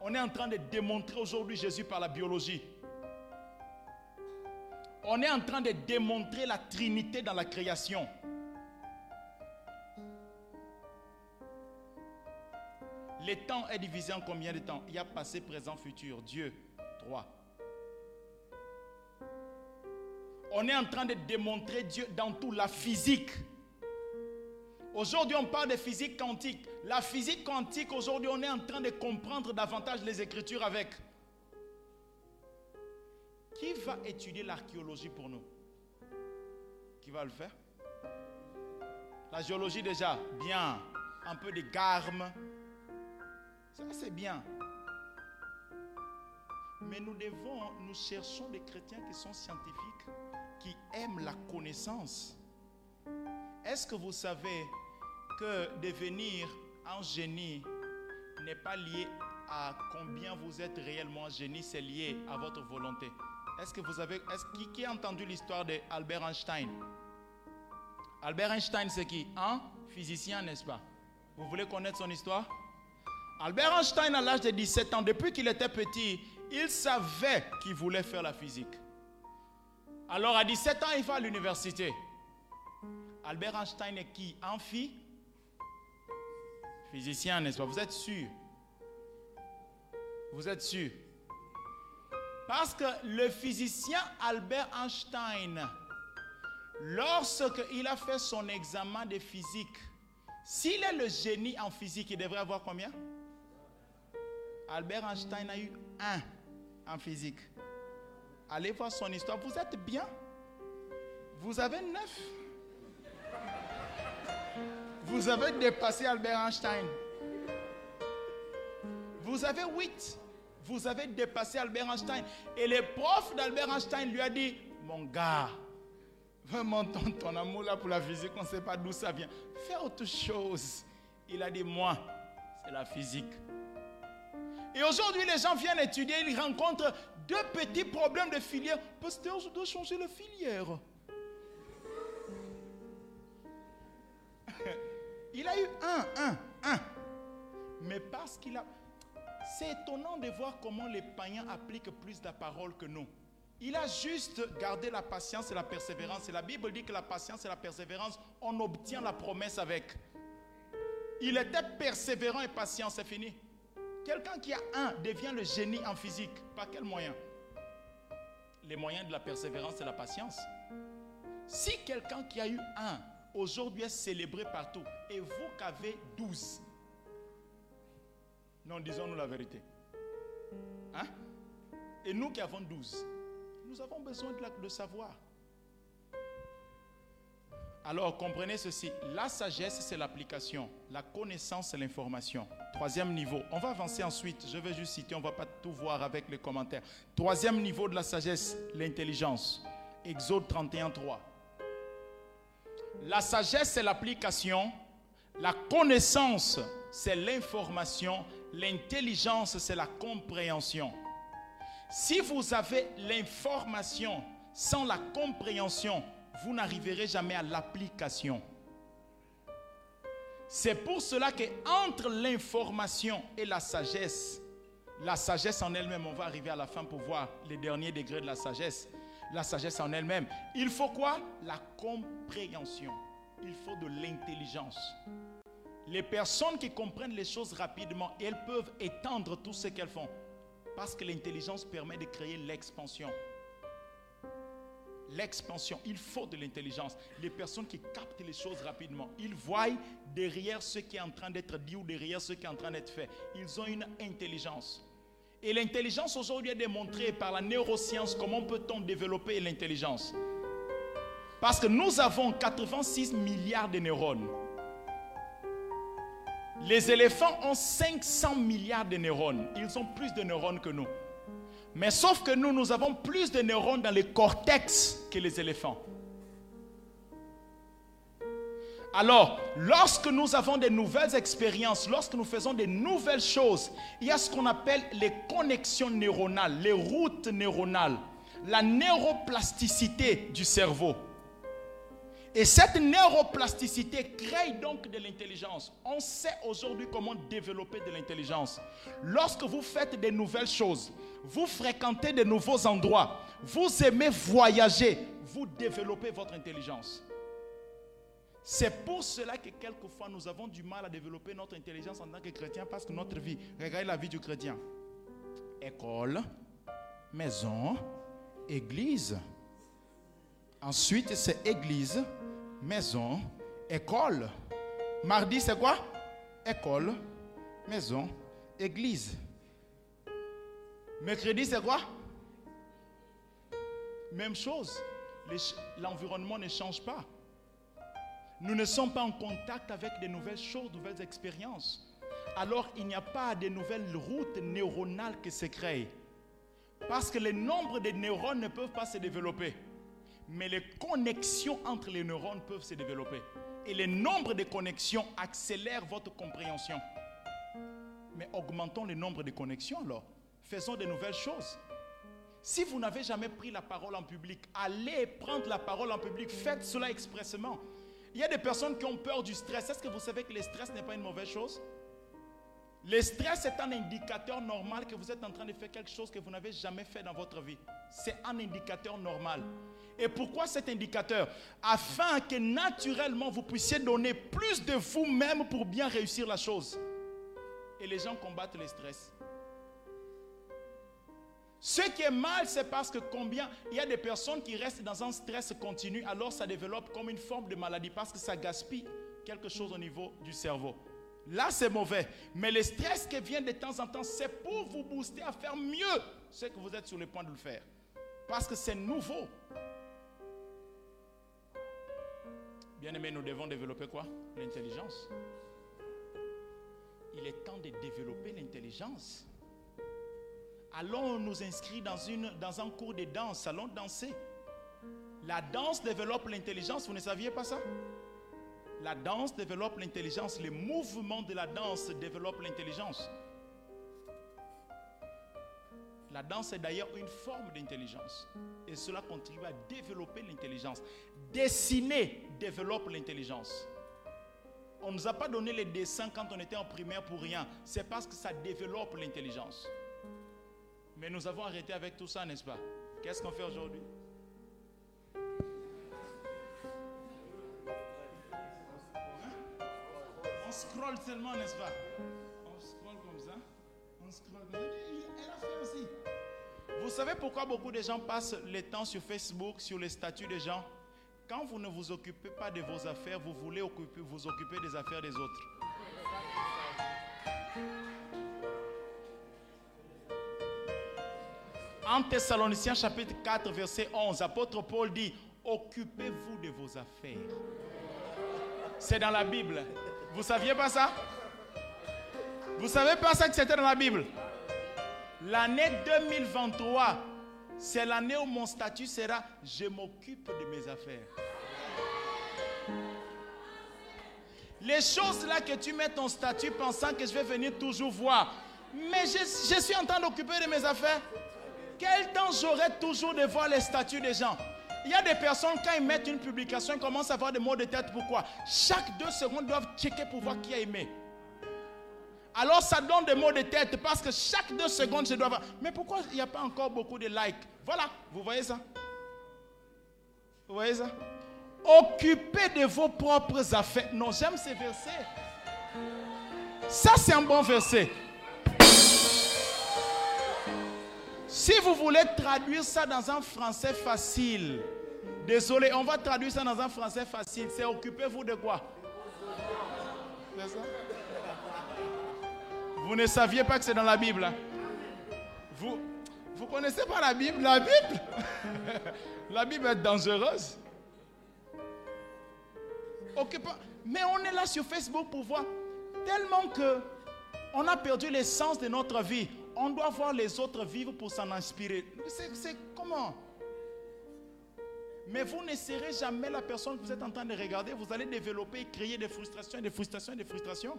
On est en train de démontrer aujourd'hui Jésus par la biologie. On est en train de démontrer la Trinité dans la création. Le temps est divisé en combien de temps? Il y a passé, présent, futur. Dieu, trois. On est en train de démontrer Dieu dans tout, la physique. Aujourd'hui, on parle de physique quantique. La physique quantique, aujourd'hui, on est en train de comprendre davantage les Écritures avec. Qui va étudier l'archéologie pour nous? Qui va le faire? La géologie déjà, bien. Un peu de garme. Ça, c'est bien. Mais nous devons, nous cherchons des chrétiens qui sont scientifiques, qui aiment la connaissance. Est-ce que vous savez que devenir un génie n'est pas lié à combien vous êtes réellement génie, c'est lié à votre volonté? Est-ce que vous avez, est-ce qui, qui a entendu l'histoire d'Albert Einstein? Albert Einstein, c'est qui? Un physicien, n'est-ce pas? Vous voulez connaître son histoire? Albert Einstein, à l'âge de 17 ans, depuis qu'il était petit, il savait qu'il voulait faire la physique. Alors, à 17 ans, il va à l'université. Albert Einstein est qui? Un fille Physicien, n'est-ce pas? Vous êtes sûr? Vous êtes sûr? Parce que le physicien Albert Einstein, lorsqu'il a fait son examen de physique, s'il est le génie en physique, il devrait avoir combien? Albert Einstein a eu un en physique. Allez voir son histoire. Vous êtes bien Vous avez neuf vous avez dépassé Albert Einstein. Vous avez 8. Vous avez dépassé Albert Einstein. Et le prof d'Albert Einstein lui a dit, mon gars, vraiment ton, ton amour là pour la physique, on ne sait pas d'où ça vient. Fais autre chose. Il a dit, moi, c'est la physique. Et aujourd'hui, les gens viennent étudier, ils rencontrent deux petits problèmes de filière. Pasteur, je dois changer la filière. <laughs> Il a eu un, un, un. Mais parce qu'il a... C'est étonnant de voir comment les païens appliquent plus de parole que nous. Il a juste gardé la patience et la persévérance. Et la Bible dit que la patience et la persévérance, on obtient la promesse avec. Il était persévérant et patient, c'est fini. Quelqu'un qui a un devient le génie en physique. Par quel moyen? Les moyens de la persévérance et la patience. Si quelqu'un qui a eu un aujourd'hui est célébré partout. Et vous qui avez 12. Non, disons-nous la vérité. Hein? Et nous qui avons 12, nous avons besoin de, de savoir. Alors comprenez ceci, la sagesse c'est l'application, la connaissance c'est l'information. Troisième niveau, on va avancer ensuite, je vais juste citer, on ne va pas tout voir avec les commentaires. Troisième niveau de la sagesse, l'intelligence. Exode 31, 3. La sagesse, c'est l'application. La connaissance, c'est l'information. L'intelligence, c'est la compréhension. Si vous avez l'information sans la compréhension, vous n'arriverez jamais à l'application. C'est pour cela que entre l'information et la sagesse, la sagesse en elle-même, on va arriver à la fin pour voir les derniers degrés de la sagesse la sagesse en elle-même. Il faut quoi? La compréhension. Il faut de l'intelligence. Les personnes qui comprennent les choses rapidement, elles peuvent étendre tout ce qu'elles font. Parce que l'intelligence permet de créer l'expansion. L'expansion, il faut de l'intelligence. Les personnes qui captent les choses rapidement, ils voient derrière ce qui est en train d'être dit ou derrière ce qui est en train d'être fait. Ils ont une intelligence. Et l'intelligence aujourd'hui est démontrée par la neuroscience. Comment peut-on développer l'intelligence? Parce que nous avons 86 milliards de neurones. Les éléphants ont 500 milliards de neurones. Ils ont plus de neurones que nous. Mais sauf que nous, nous avons plus de neurones dans le cortex que les éléphants. Alors, lorsque nous avons de nouvelles expériences, lorsque nous faisons de nouvelles choses, il y a ce qu'on appelle les connexions neuronales, les routes neuronales, la neuroplasticité du cerveau. Et cette neuroplasticité crée donc de l'intelligence. On sait aujourd'hui comment développer de l'intelligence. Lorsque vous faites de nouvelles choses, vous fréquentez de nouveaux endroits, vous aimez voyager, vous développez votre intelligence. C'est pour cela que quelquefois nous avons du mal à développer notre intelligence en tant que chrétien parce que notre vie, regardez la vie du chrétien. École, maison, église. Ensuite, c'est église, maison, école. Mardi, c'est quoi? École, maison, église. Mercredi, c'est quoi? Même chose. L'environnement ne change pas. Nous ne sommes pas en contact avec de nouvelles choses, de nouvelles expériences. Alors il n'y a pas de nouvelles routes neuronales qui se créent. Parce que le nombre de neurones ne peuvent pas se développer. Mais les connexions entre les neurones peuvent se développer. Et le nombre de connexions accélère votre compréhension. Mais augmentons le nombre de connexions alors. Faisons de nouvelles choses. Si vous n'avez jamais pris la parole en public, allez prendre la parole en public. Faites cela expressément. Il y a des personnes qui ont peur du stress. Est-ce que vous savez que le stress n'est pas une mauvaise chose? Le stress est un indicateur normal que vous êtes en train de faire quelque chose que vous n'avez jamais fait dans votre vie. C'est un indicateur normal. Et pourquoi cet indicateur Afin que naturellement vous puissiez donner plus de vous-même pour bien réussir la chose. Et les gens combattent le stress. Ce qui est mal, c'est parce que combien il y a des personnes qui restent dans un stress continu, alors ça développe comme une forme de maladie parce que ça gaspille quelque chose au niveau du cerveau. Là, c'est mauvais. Mais le stress qui vient de temps en temps, c'est pour vous booster à faire mieux ce que vous êtes sur le point de le faire. Parce que c'est nouveau. Bien aimé, nous devons développer quoi? L'intelligence. Il est temps de développer l'intelligence. Allons nous inscrire dans, une, dans un cours de danse. Allons danser. La danse développe l'intelligence. Vous ne saviez pas ça? La danse développe l'intelligence. Les mouvements de la danse développent l'intelligence. La danse est d'ailleurs une forme d'intelligence. Et cela contribue à développer l'intelligence. Dessiner développe l'intelligence. On ne nous a pas donné les dessins quand on était en primaire pour rien. C'est parce que ça développe l'intelligence. Mais nous avons arrêté avec tout ça, n'est-ce pas? Qu'est-ce qu'on fait aujourd'hui? On scrolle seulement, n'est-ce pas? Savez pourquoi beaucoup de gens passent le temps sur Facebook, sur les statuts des gens? Quand vous ne vous occupez pas de vos affaires, vous voulez vous occuper des affaires des autres. En Thessaloniciens chapitre 4, verset 11, apôtre Paul dit, occupez-vous de vos affaires. C'est dans la Bible. Vous saviez pas ça? Vous savez pas ça que c'était dans la Bible? L'année 2023, c'est l'année où mon statut sera je m'occupe de mes affaires. Les choses là que tu mets ton statut pensant que je vais venir toujours voir. Mais je, suis en train d'occuper de mes affaires. Quel temps j'aurai toujours de voir les statuts des gens? Il y a des personnes, quand ils mettent une publication, ils commencent à avoir des mots de tête. Pourquoi? Chaque deux secondes, ils doivent checker pour voir qui a aimé. Alors ça donne des mots de tête parce que chaque deux secondes, je dois voir. Mais pourquoi il n'y a pas encore beaucoup de likes? Voilà, vous voyez ça? Vous voyez ça? Occupez de vos propres affaires. Non, j'aime ces versets. Ça, c'est un bon verset. Si vous voulez traduire ça dans un français facile, désolé, on va traduire ça dans un français facile. C'est occupez-vous de quoi? Ça? Vous ne saviez pas que c'est dans la Bible. Hein? Vous vous connaissez pas la Bible La Bible? <laughs> La Bible est dangereuse. Mais on est là sur Facebook pour voir tellement que on a perdu l'essence de notre vie on doit voir les autres vivre pour s'en inspirer. C'est comment? Mais vous ne serez jamais la personne que vous êtes en train de regarder. Vous allez développer et créer des frustrations, des frustrations, des frustrations.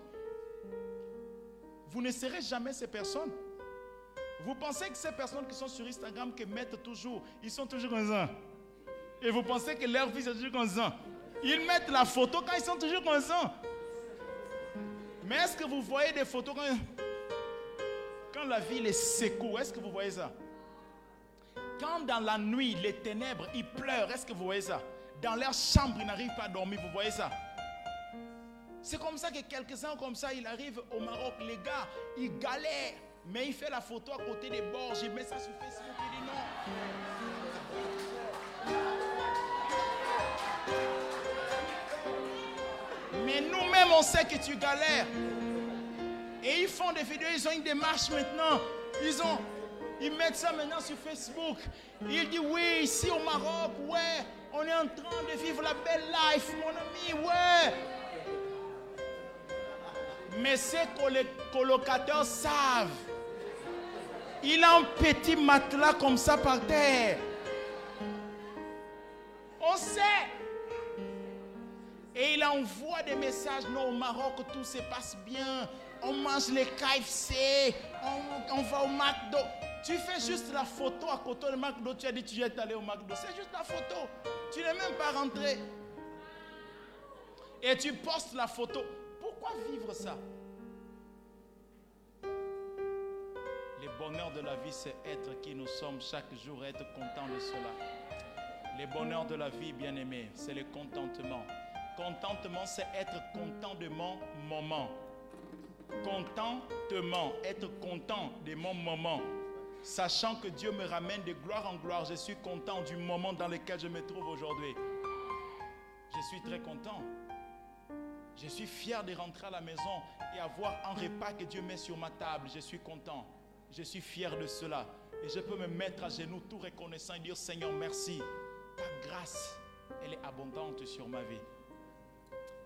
Vous ne serez jamais ces personnes. Vous pensez que ces personnes qui sont sur Instagram, qui mettent toujours, ils sont toujours comme ça. Et vous pensez que leur vie est toujours comme ça. Ils mettent la photo quand ils sont toujours comme ça. Mais est-ce que vous voyez des photos quand quand la ville est secoue, est-ce que vous voyez ça? Quand dans la nuit, les ténèbres, ils pleurent, est-ce que vous voyez ça? Dans leur chambre, ils n'arrivent pas à dormir, vous voyez ça? C'est comme ça que quelques-uns comme ça, il arrive au Maroc, les gars, ils galèrent, mais il fait la photo à côté des bords, il met ça sur Facebook, il dit non. Mais nous-mêmes, on sait que tu galères. Et ils font des vidéos, ils ont une démarche maintenant. Ils ont, ils mettent ça maintenant sur Facebook. Ils disent oui, ici au Maroc, ouais, on est en train de vivre la belle life, mon ami, ouais. Mais ces colocateurs savent. Il a un petit matelas comme ça par terre. On sait. Et il envoie des messages. Non, au Maroc, tout se passe bien. On mange les KFC. On, va au McDo. Tu fais juste la photo à côté du McDo. Tu as dit tu es allé au McDo. C'est juste la photo. Tu n'es même pas rentré. Et tu postes la photo. Pourquoi vivre ça? Le bonheur de la vie, c'est être qui nous sommes chaque jour, être content de cela. Le bonheur de la vie, bien aimé, c'est le contentement. Contentement, c'est être content de mon moment. Contentement, être content de mon moment. Sachant que Dieu me ramène de gloire en gloire, je suis content du moment dans lequel je me trouve aujourd'hui. Je suis très content. Je suis fier de rentrer à la maison et avoir un repas que Dieu met sur ma table. Je suis content. Je suis fier de cela. Et je peux me mettre à genoux tout reconnaissant et dire Seigneur, merci. Ta grâce, elle est abondante sur ma vie.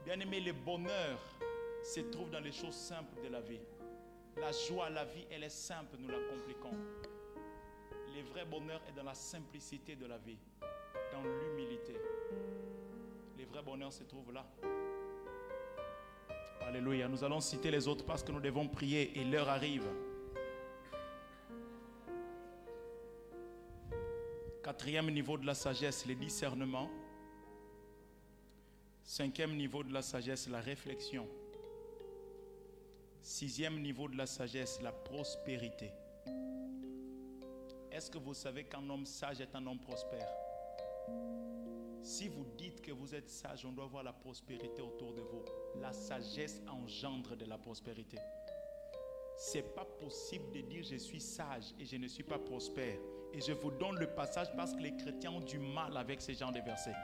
Bien aimé, le bonheur se trouve dans les choses simples de la vie. La joie, la vie, elle est simple, nous la compliquons. Le vrai bonheur est dans la simplicité de la vie, dans l'humilité. Le vrai bonheur se trouve là. Alléluia. Nous allons citer les autres parce que nous devons prier et l'heure arrive. Quatrième niveau de la sagesse, le discernement. Cinquième niveau de la sagesse, la réflexion. Sixième niveau de la sagesse, la prospérité. Est-ce que vous savez qu'un homme sage est un homme prospère? Si vous dites que vous êtes sage, on doit voir la prospérité autour de vous. La sagesse engendre de la prospérité. C'est pas possible de dire je suis sage et je ne suis pas prospère. Et je vous donne le passage parce que les chrétiens ont du mal avec ces genres de versets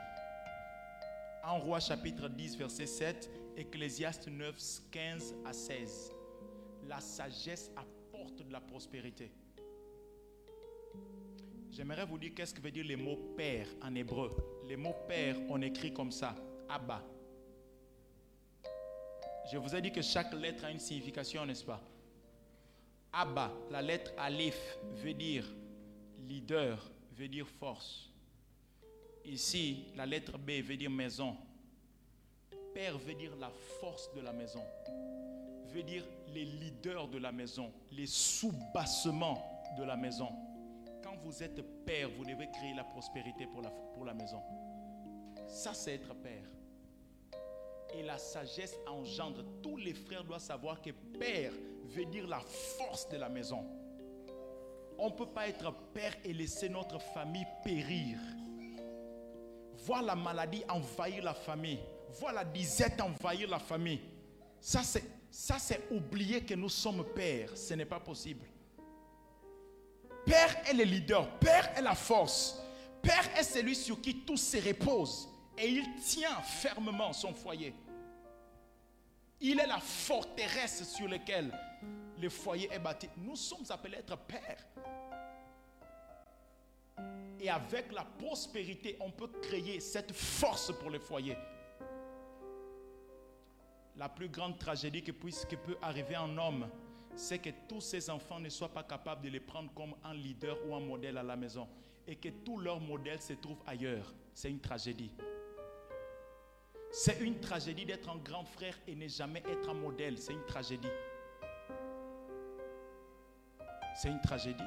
en Roi chapitre 10, verset 7, Ecclésiaste 9, 15 à 16. La sagesse apporte de la prospérité. J'aimerais vous dire qu'est-ce que veut dire le mot père en hébreu. Le mot père, on écrit comme ça, Abba. Je vous ai dit que chaque lettre a une signification, n'est-ce pas? Abba, la lettre Aleph veut dire leader, veut dire force. Ici, la lettre B veut dire maison. Père veut dire la force de la maison. Veut dire les leaders de la maison, les sous-bassements de la maison. Vous êtes père, vous devez créer la prospérité pour la, pour la maison. Ça, c'est être père. Et la sagesse engendre. Tous les frères doivent savoir que père veut dire la force de la maison. On ne peut pas être père et laisser notre famille périr voir la maladie envahir la famille, voir la disette envahir la famille. Ça, c'est, ça, c'est oublier que nous sommes pères. Ce n'est pas possible. Père est le leader. Père est la force. Père est celui sur qui tout se repose. Et il tient fermement son foyer. Il est la forteresse sur laquelle le foyer est bâti. Nous sommes appelés à être pères. Et avec la prospérité, on peut créer cette force pour le foyer. La plus grande tragédie que, puisse, peut arriver à un homme, c'est que tous ses enfants ne soient pas capables de les prendre comme un leader ou un modèle à la maison. Et que tous leurs modèles se trouvent ailleurs. C'est une tragédie. C'est une tragédie d'être un grand frère et ne jamais être un modèle. C'est une tragédie. C'est une tragédie.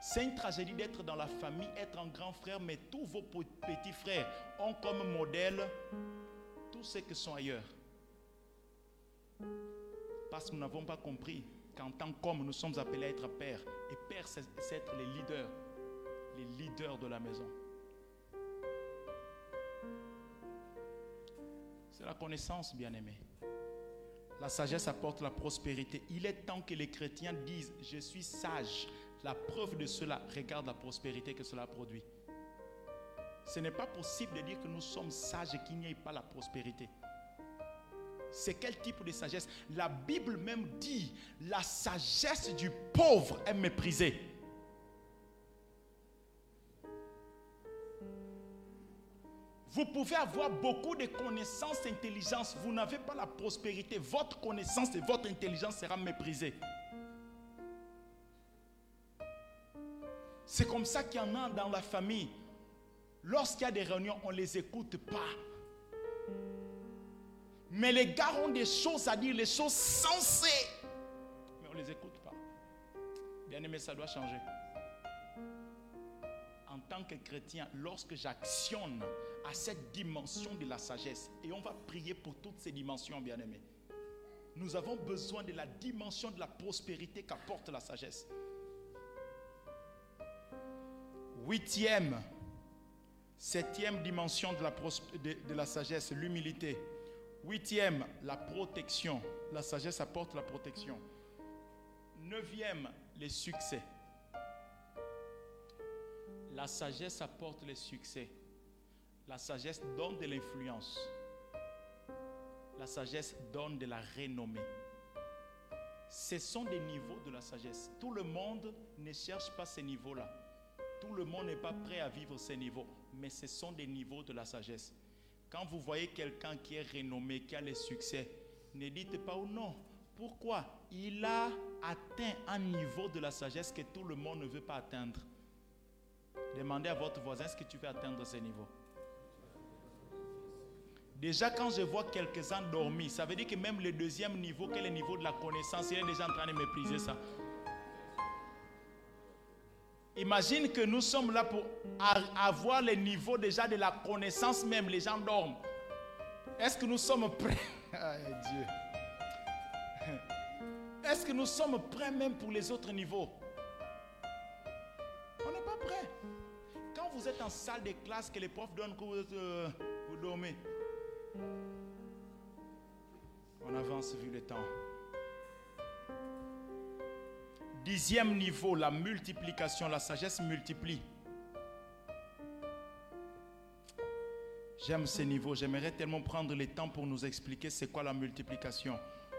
C'est une tragédie d'être dans la famille, être un grand frère, mais tous vos petits frères ont comme modèle tous ceux qui sont ailleurs. Parce que nous n'avons pas compris qu'en tant qu'homme, nous sommes appelés à être père. Et père, c'est être les leaders, les leaders de la maison. C'est la connaissance, bien-aimé. La sagesse apporte la prospérité. Il est temps que les chrétiens disent, je suis sage la preuve de cela, regarde la prospérité que cela produit. Ce n'est pas possible de dire que nous sommes sages et qu'il n'y ait pas la prospérité. C'est quel type de sagesse? La Bible même dit, la sagesse du pauvre est méprisée. Vous pouvez avoir beaucoup de connaissances, intelligence. Vous n'avez pas la prospérité. Votre connaissance et votre intelligence sera méprisée. C'est comme ça qu'il y en a dans la famille. Lorsqu'il y a des réunions, on ne les écoute pas. Mais les gars ont des choses à dire, les choses sensées. Mais on ne les écoute pas. Bien aimé, ça doit changer. En tant que chrétien, lorsque j'actionne à cette dimension de la sagesse, et on va prier pour toutes ces dimensions, bien aimé, nous avons besoin de la dimension de la prospérité qu'apporte la sagesse. Huitième, septième dimension de, la sagesse, l'humilité. Huitième, la protection. La sagesse apporte la protection. Neuvième, les succès. La sagesse apporte les succès. La sagesse donne de l'influence. La sagesse donne de la renommée. Ce sont des niveaux de la sagesse. Tout le monde ne cherche pas ces niveaux-là. Tout le monde n'est pas prêt à vivre ces niveaux, mais ce sont des niveaux de la sagesse. Quand vous voyez quelqu'un qui est renommé, qui a les succès, ne dites pas oh non. Pourquoi? Il a atteint un niveau de la sagesse que tout le monde ne veut pas atteindre. Demandez à votre voisin, est-ce que tu veux atteindre ce niveau? Déjà, quand je vois quelques-uns dormir, ça veut dire que même le deuxième niveau, quel est le niveau de la connaissance, il est déjà en train de mépriser ça. Imagine que nous sommes là pour avoir le niveau déjà de la connaissance même. Les gens dorment. Est-ce que nous sommes prêts? <laughs> Dieu. <laughs> Est-ce que nous sommes prêts même pour les autres niveaux? On n'est pas prêts. Quand vous êtes en salle de classe, que les profs donnent que vous, euh, vous dormez. On avance vu le temps. Dixième niveau, la multiplication, la sagesse multiplie. J'aime ce niveau. J'aimerais tellement prendre le temps pour nous expliquer c'est quoi la multiplication,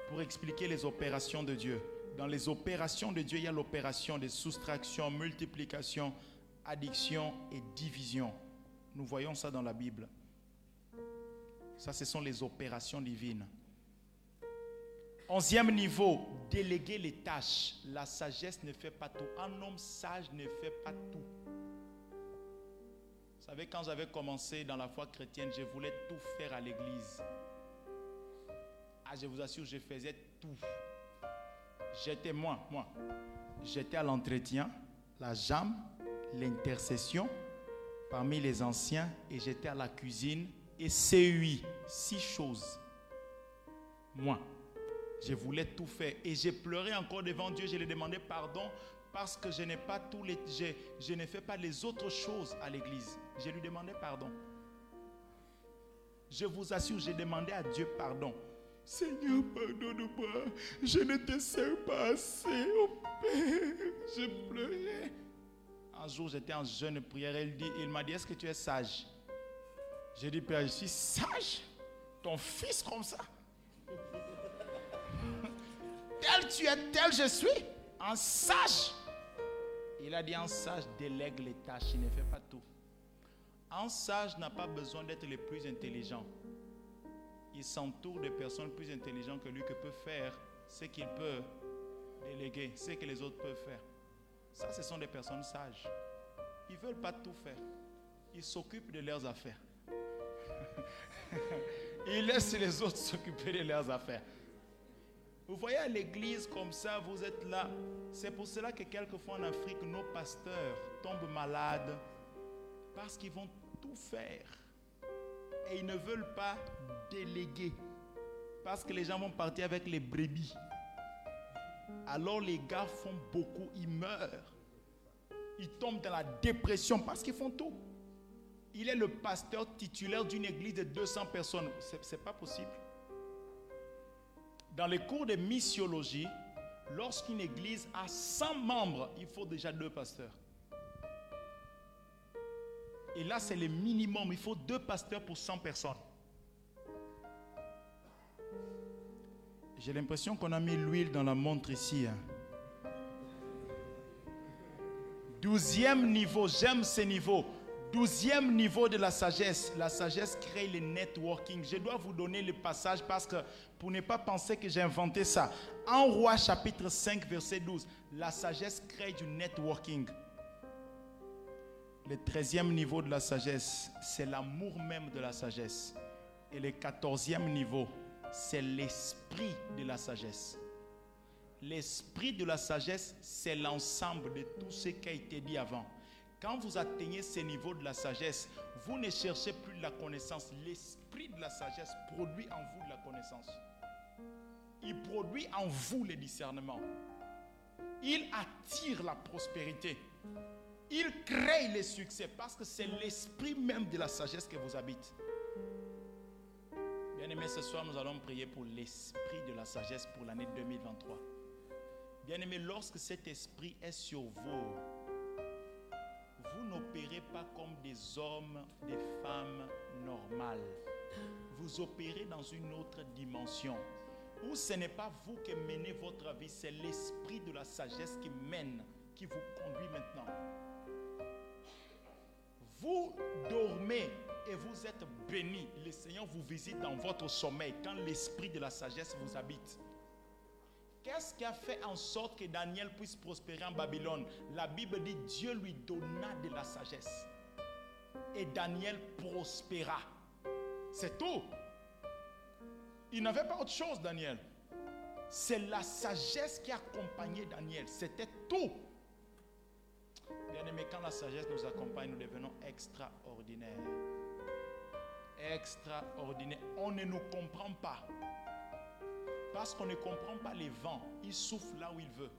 pour expliquer les opérations de Dieu. Dans les opérations de Dieu, il y a l'opération de soustraction, multiplication, addiction et division. Nous voyons ça dans la Bible. Ça, ce sont les opérations divines. Onzième niveau, déléguer les tâches. La sagesse ne fait pas tout. Un homme sage ne fait pas tout. Vous savez, quand j'avais commencé dans la foi chrétienne, je voulais tout faire à l'église. Ah, je vous assure, je faisais tout. J'étais moi, moi. J'étais à l'entretien, la jambe, l'intercession parmi les anciens et j'étais à la cuisine et CUI, six choses. Moi. Je voulais tout faire. Et j'ai pleuré encore devant Dieu. Je lui ai demandé pardon parce que je n'ai pas tous les, je, ne fais pas les autres choses à l'église. Je lui demandé pardon. Je vous assure, j'ai demandé à Dieu pardon. Seigneur, pardonne-moi. Je ne te sers pas assez, oh Père. Je pleurais. Un jour, j'étais en jeune prière. Il, dit, il m'a dit, est-ce que tu es sage? J'ai dit, Père, je suis sage. Ton fils comme ça tel tu es, tel je suis. Un sage. Il a dit un sage délègue les tâches, il ne fait pas tout. Un sage n'a pas besoin d'être le plus intelligent. Il s'entoure de personnes plus intelligentes que lui qui peuvent faire ce qu'il peut déléguer, ce que les autres peuvent faire. Ça, ce sont des personnes sages. Ils ne veulent pas tout faire. Ils s'occupent de leurs affaires. <laughs> Ils laissent les autres s'occuper de leurs affaires. Vous voyez l'église comme ça, vous êtes là. C'est pour cela que quelquefois en Afrique, nos pasteurs tombent malades parce qu'ils vont tout faire. Et ils ne veulent pas déléguer. Parce que les gens vont partir avec les brebis. Alors les gars font beaucoup, ils meurent. Ils tombent dans la dépression parce qu'ils font tout. Il est le pasteur titulaire d'une église de 200 personnes. Ce n'est pas possible. Dans les cours de missiologie, lorsqu'une église a 100 membres, il faut déjà deux pasteurs. Et là, c'est le minimum. Il faut deux pasteurs pour 100 personnes. J'ai l'impression qu'on a mis l'huile dans la montre ici. Hein. Douzième niveau, j'aime ces niveaux. Douzième niveau de la sagesse. La sagesse crée le networking. Je dois vous donner le passage parce que pour ne pas penser que j'ai inventé ça. En Roi chapitre 5 verset 12, la sagesse crée du networking. Le treizième niveau de la sagesse, c'est l'amour même de la sagesse. Et le quatorzième niveau, c'est l'esprit de la sagesse. L'esprit de la sagesse, c'est l'ensemble de tout ce qui a été dit avant. Quand vous atteignez ce niveau de la sagesse, vous ne cherchez plus la connaissance. L'esprit de la sagesse produit en vous de la connaissance. Il produit en vous le discernement. Il attire la prospérité. Il crée le succès parce que c'est l'esprit même de la sagesse qui vous habite. Bien-aimés, ce soir, nous allons prier pour l'esprit de la sagesse pour l'année 2023. Bien-aimés, lorsque cet esprit est sur vous, vous n'opérez pas comme des hommes, des femmes normales. Vous opérez dans une autre dimension où ce n'est pas vous qui menez votre vie, c'est l'esprit de la sagesse qui mène, qui vous conduit maintenant. Vous dormez et vous êtes béni. Le Seigneur vous visite dans votre sommeil quand l'esprit de la sagesse vous habite. Qu'est-ce qui a fait en sorte que Daniel puisse prospérer en Babylone? La Bible dit Dieu lui donna de la sagesse. Et Daniel prospéra. C'est tout. Il n'avait pas autre chose, Daniel. C'est la sagesse qui accompagnait Daniel. C'était tout. Bien aimé, quand la sagesse nous accompagne, nous devenons extraordinaires. Extraordinaires. On ne nous comprend pas. Parce qu'on ne comprend pas les vents. Il souffle là où il veut.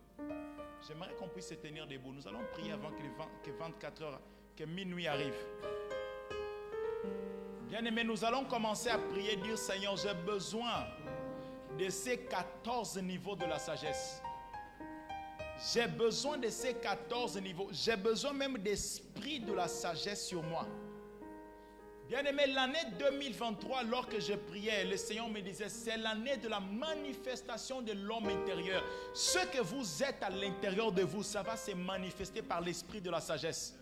J'aimerais qu'on puisse se tenir debout. Nous allons prier avant que, les 24 heures, que minuit arrive. Bien aimé, nous allons commencer à prier, dire Seigneur, j'ai besoin de ces 14 niveaux de la sagesse. J'ai besoin de ces 14 niveaux. J'ai besoin même d'esprit de la sagesse sur moi. Bien-aimé, l'année 2023, lorsque je priais, le Seigneur me disait, c'est l'année de la manifestation de l'homme intérieur. Ce que vous êtes à l'intérieur de vous, ça va se manifester par l'esprit de la sagesse.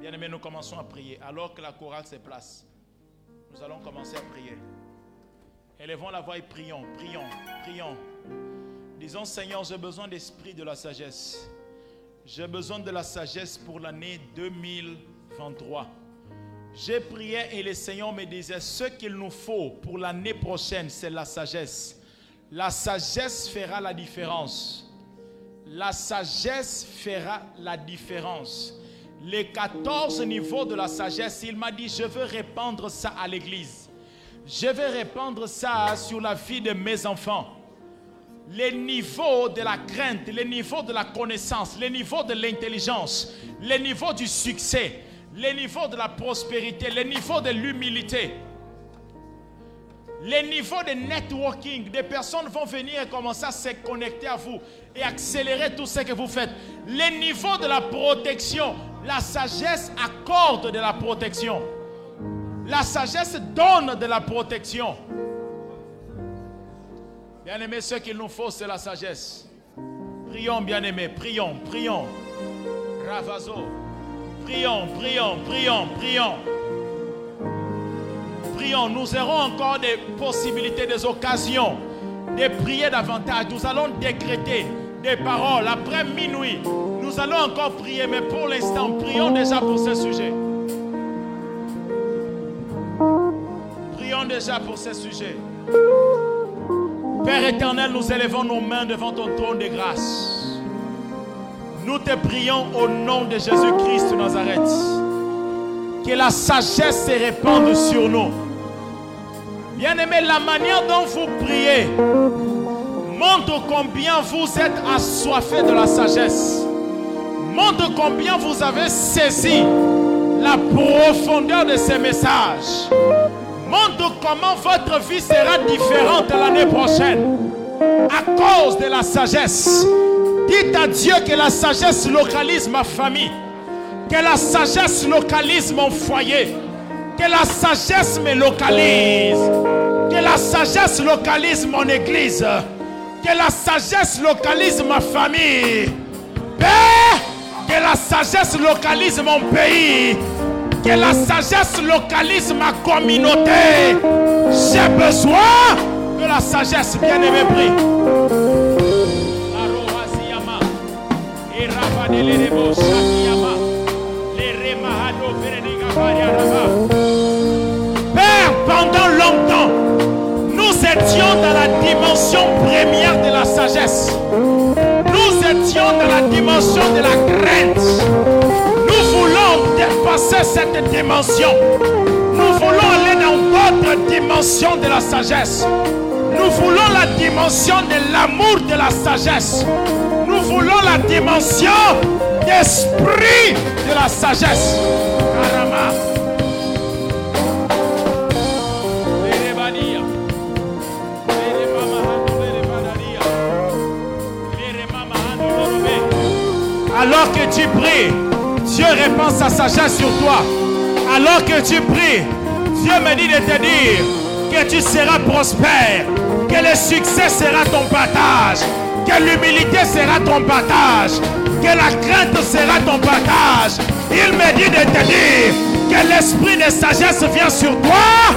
Bien-aimé, nous commençons à prier. Alors que la chorale se place, nous allons commencer à prier. Élevons la voix et prions, prions, prions. Disons, Seigneur, j'ai besoin d'esprit de la sagesse. J'ai besoin de la sagesse pour l'année 2023. J'ai prié et le Seigneur me disait, ce qu'il nous faut pour l'année prochaine, c'est la sagesse. La sagesse fera la différence. La sagesse fera la différence. Les 14 niveaux de la sagesse, il m'a dit, je veux répandre ça à l'église. Je vais répandre ça sur la vie de mes enfants. Les niveaux de la crainte, les niveaux de la connaissance, les niveaux de l'intelligence, les niveaux du succès, les niveaux de la prospérité, les niveaux de l'humilité, les niveaux de networking. Des personnes vont venir et commencer à se connecter à vous et accélérer tout ce que vous faites. Les niveaux de la protection, la sagesse accorde de la protection. La sagesse donne de la protection. Bien-aimé, ce qu'il nous faut, c'est la sagesse. Prions, bien-aimé, prions, prions. Ravazo. Prions, prions, prions, prions. Prions, nous aurons encore des possibilités, des occasions de prier davantage. Nous allons décréter des paroles après minuit. Nous allons encore prier, mais pour l'instant, prions déjà pour ce sujet. Prions déjà pour ce sujet. Père éternel, nous élevons nos mains devant ton trône de grâce. Nous te prions au nom de Jésus-Christ de Nazareth. Que la sagesse se répande sur nous. Bien-aimé, la manière dont vous priez montre combien vous êtes assoiffé de la sagesse. Montre combien vous avez saisi la profondeur de ces messages montre comment votre vie sera différente l'année prochaine à cause de la sagesse. Dites à Dieu que la sagesse localise ma famille, que la sagesse localise mon foyer, Que la sagesse me localise. Que la sagesse localise mon église. Que la sagesse localise ma famille. Père, que la sagesse localise mon pays. Que la sagesse localise ma communauté. J'ai besoin de la sagesse, bien-aimé, prie. Père, pendant longtemps, nous étions dans la dimension première de la sagesse. Nous étions dans la dimension de la crainte. Cette dimension. Nous voulons aller dans d'autres dimension de la sagesse. Nous voulons la dimension de l'amour de la sagesse. Nous voulons la dimension d'esprit de la sagesse. Alors que tu pries, Dieu répand sa sagesse sur toi. Alors que tu pries, Dieu me dit de te dire que tu seras prospère, que le succès sera ton partage, que l'humilité sera ton partage, que la crainte sera ton partage. Il me dit de te dire que l'esprit de sagesse vient sur toi.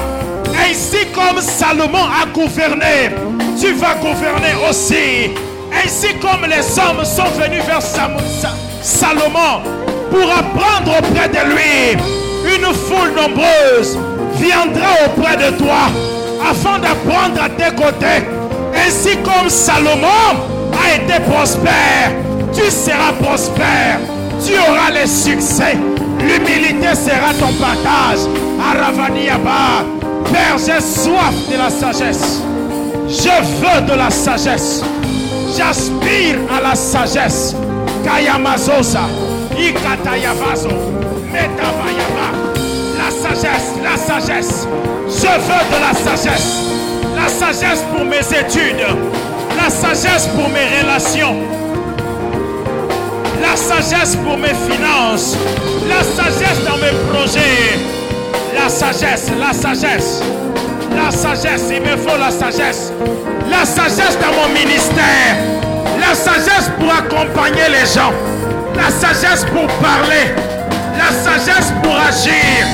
Ainsi comme Salomon a gouverné, tu vas gouverner aussi. Ainsi comme les hommes sont venus vers Salomon pour apprendre auprès de lui, une foule nombreuse viendra auprès de toi afin d'apprendre à tes côtés. Ainsi comme Salomon a été prospère, tu seras prospère. Tu auras le succès. L'humilité sera ton partage. Aravaniaba. Père, j'ai soif de la sagesse. Je veux de la sagesse. J'aspire à la sagesse. Kayamazosa. La sagesse, la sagesse. Je veux de la sagesse. La sagesse pour mes études. La sagesse pour mes relations. La sagesse pour mes finances. La sagesse dans mes projets. La sagesse, la sagesse. La sagesse, il me faut la sagesse. La sagesse dans mon ministère. La sagesse pour accompagner les gens. La sagesse pour parler. La sagesse pour agir.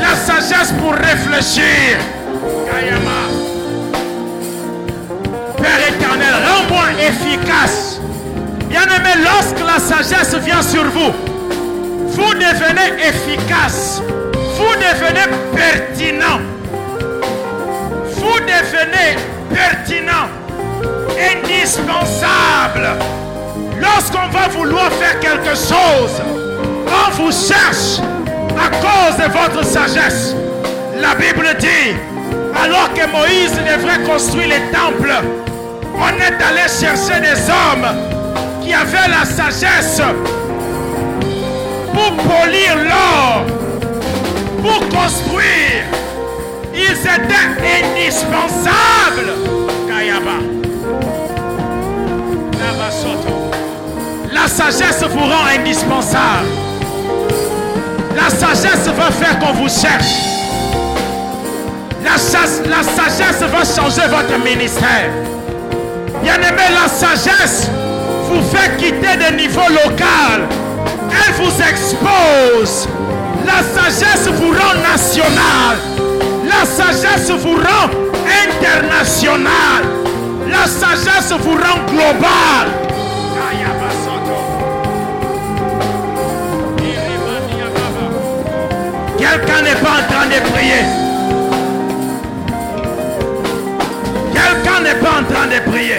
La sagesse pour réfléchir. Kayama. Père éternel, rends-moi efficace. Bien-aimé, lorsque la sagesse vient sur vous, vous devenez efficace. Vous devenez pertinent. Vous devenez pertinent, indispensable. Lorsqu'on va vouloir faire quelque chose, on vous cherche à cause de votre sagesse. La Bible dit, alors que Moïse devrait construire les temples, on est allé chercher des hommes qui avaient la sagesse pour polir l'or, pour construire. Ils étaient indispensables. La sagesse vous rend indispensable. La sagesse va faire qu'on vous cherche. La, sagesse va changer votre ministère. Bien-aimé, la sagesse vous fait quitter des niveaux locaux. Elle vous expose. La sagesse vous rend national. La sagesse vous rend international. La sagesse vous rend global. Quelqu'un n'est pas en train de prier. Quelqu'un n'est pas en train de prier.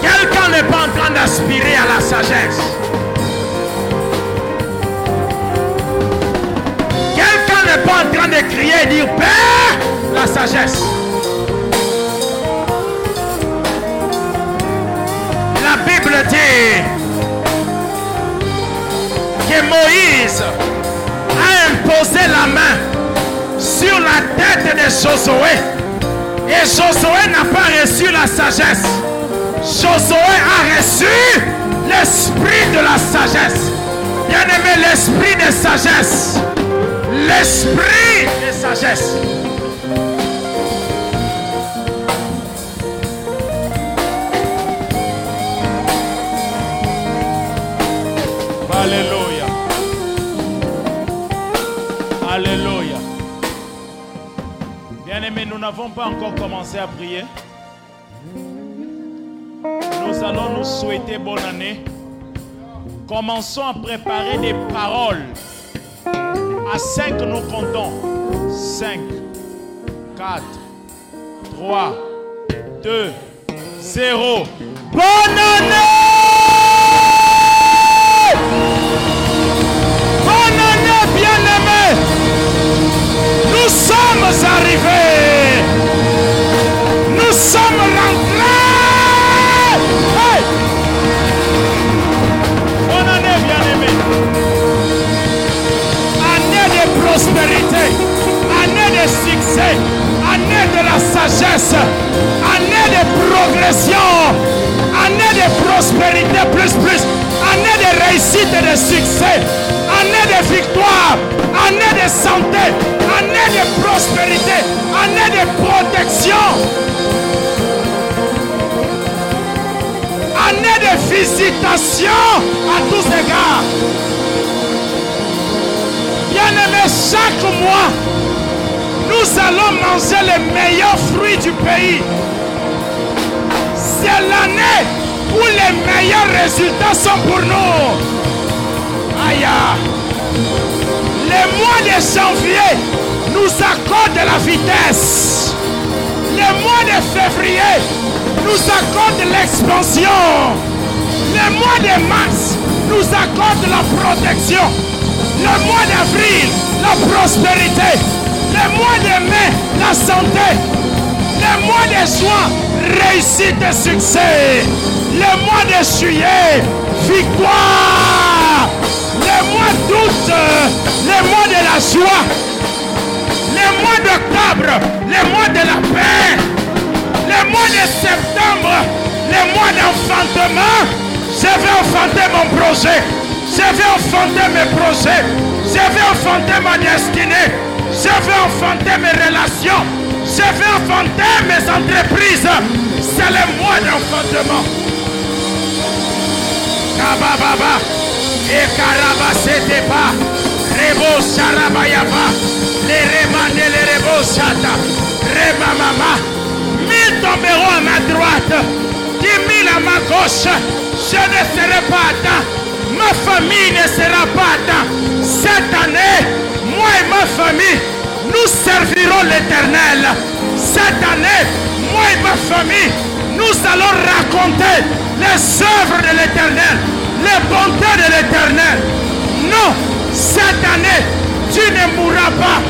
Quelqu'un n'est pas en train d'aspirer à la sagesse. Quelqu'un n'est pas en train de crier et dire Père, la sagesse. La Bible dit Moïse a imposé la main sur la tête de Josué. Et Josué n'a pas reçu la sagesse. Josué a reçu l'esprit de la sagesse. Bien-aimé, l'esprit de sagesse. L'esprit de sagesse. Alléluia. Nous n'avons pas encore commencé à prier. Nous allons nous souhaiter bonne année. Commençons à préparer des paroles. À 5, nous comptons. 5, 4, 3, 2, 0. Bonne année! Bonne année, bien-aimés! Nous sommes arrivés! Année de la sagesse, année de progression, année de prospérité plus plus, année de réussite et de succès, année de victoire, année de santé, année de prospérité, année de protection, année de visitation à tous égards. Bien-aimés, chaque mois, nous allons manger les meilleurs fruits du pays. C'est l'année où les meilleurs résultats sont pour nous. Aïe. Le mois de janvier nous accorde la vitesse. Le mois de février nous accorde l'expansion. Le mois de mars nous accorde la protection. Le mois d'avril, la prospérité. Le mois de mai, la santé. Le mois de juin, réussite et succès. Le mois de juillet, victoire. Le mois d'août, le mois de la joie. Le mois d'octobre, le mois de la paix. Le mois de septembre, le mois d'enfantement. Je vais enfanter mon projet. Je vais enfanter mes projets. Je vais enfanter ma destinée. Je vais enfanter mes relations. Je vais enfanter mes entreprises. C'est le mois d'enfantement. Kabababa. Et Karabasete pas. Rebo Sarabayaba. Les remandés, les rebo Chata. Rema Mama. Mille tomberont à ma droite. Dix mille à ma gauche. Je ne serai pas atteint. Ma famille ne sera pas atteinte. Cette année, et ma famille, nous servirons l'éternel. Cette année, moi et ma famille, nous allons raconter les œuvres de l'éternel, les bontés de l'éternel. Non, cette année, tu ne mourras pas.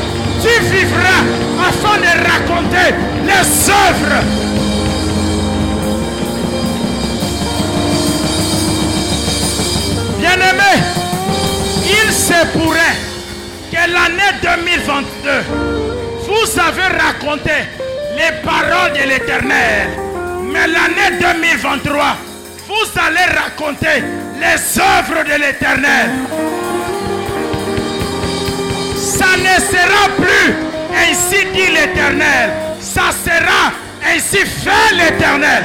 Tu vivras afin de raconter les œuvres Bien-aimés, il se pourrait que l'année 2022, vous avez raconté les paroles de l'Éternel. Mais l'année 2023, vous allez raconter les œuvres de l'Éternel. Ça ne sera plus ainsi dit l'Éternel. Ça sera ainsi fait l'Éternel.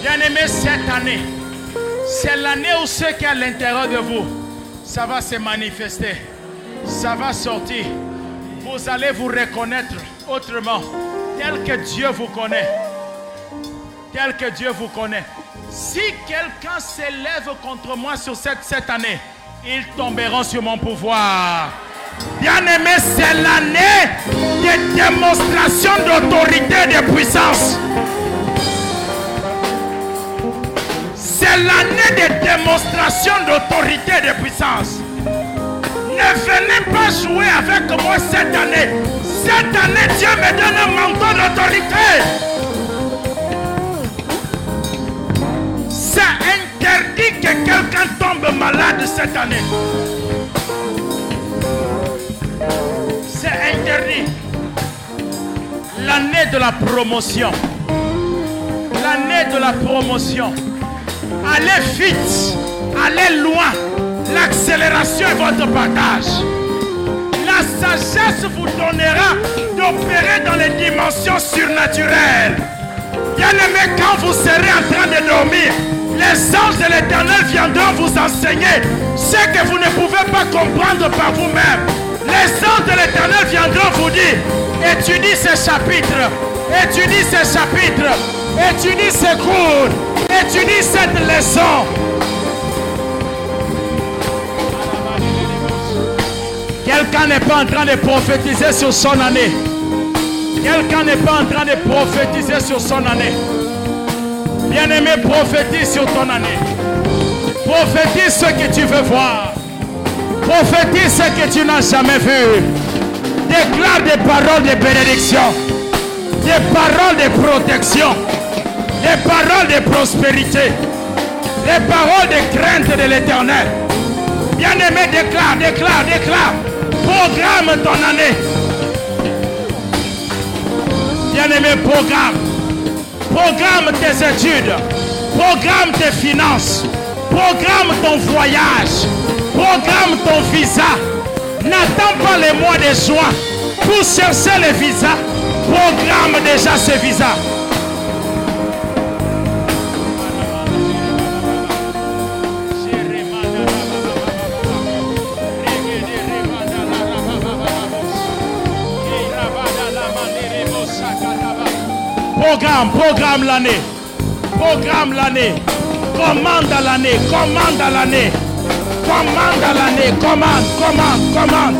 Bien-aimé, cette année, c'est l'année où ce qui est à l'intérieur de vous, ça va se manifester, ça va sortir. Vous allez vous reconnaître autrement, tel que Dieu vous connaît. Tel que Dieu vous connaît. Si quelqu'un s'élève contre moi sur cette, cette année, ils tomberont sur mon pouvoir. Bien-aimé, c'est l'année de démonstration d'autorité et de puissance. C'est l'année de démonstration d'autorité et de puissance. Ne venez pas jouer avec moi cette année. Cette année, Dieu me donne un manteau d'autorité. C'est interdit que quelqu'un tombe malade cette année. C'est interdit. L'année de la promotion. de la promotion. Allez vite, allez loin. L'accélération est votre partage. La sagesse vous donnera d'opérer dans les dimensions surnaturelles. Bien aimé, quand vous serez en train de dormir, les anges de l'éternel viendront vous enseigner ce que vous ne pouvez pas comprendre par vous-même. Les anges de l'éternel viendront vous dire, étudie ces chapitres, étudie ces chapitres, étudie ces cours, étudie cette leçon. Quelqu'un n'est pas en train de prophétiser sur son année. Quelqu'un n'est pas en train de prophétiser sur son année. Bien-aimé, prophétise sur ton année. Prophétise ce que tu veux voir. Prophétise ce que tu n'as jamais vu. Déclare des paroles de bénédiction. Des paroles de protection. Des paroles de prospérité. Des paroles de crainte de l'éternel. Bien-aimé, déclare, déclare, déclare. Programme ton année. Bien-aimé, programme. Programme tes études. Programme tes finances. Programme ton voyage. Programme ton visa. N'attends pas les mois de juin pour chercher le visa. Programme déjà ce visa. Programme, programme l'année. Programme l'année. Commande l'année. Commande l'année. Commande l'année. Commande, commande, commande.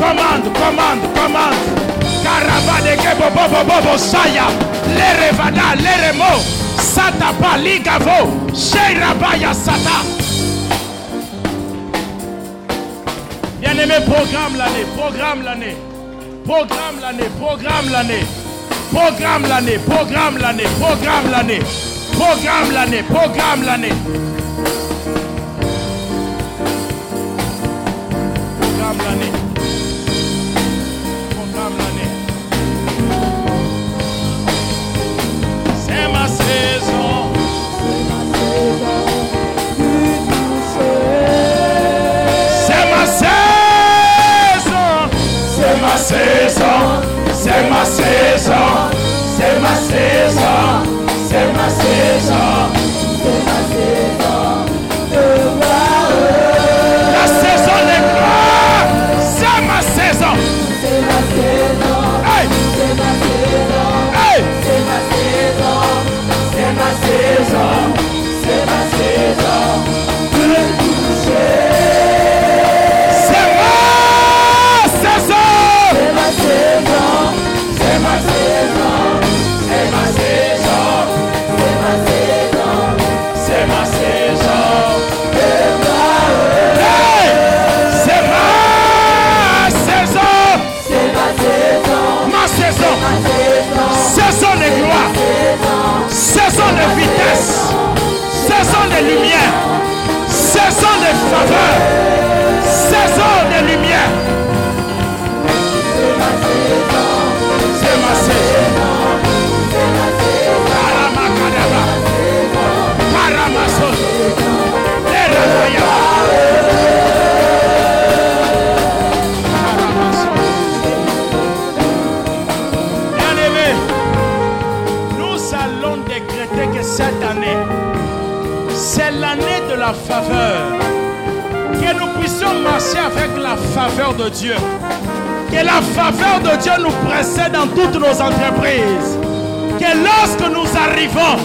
Commande, commande, commande. Carabade kebo bobo bobo saya. Le revada, le remo. Satapa ligavo. Sheirabaya sata. Bien-aimé, programme l'année. Programme l'année. Programme l'année. Programme l'année. Programme l'année, programme l'année, programme l'année, programme l'année, programme l'année. Programme l'année. Programme l'année. C'est ma saison. C'est ma saison. C'est ma saison. César, serve a César. Que nous puissions marcher avec la faveur de Dieu. Que la faveur de Dieu nous précède dans toutes nos entreprises. Que lorsque nous arrivons,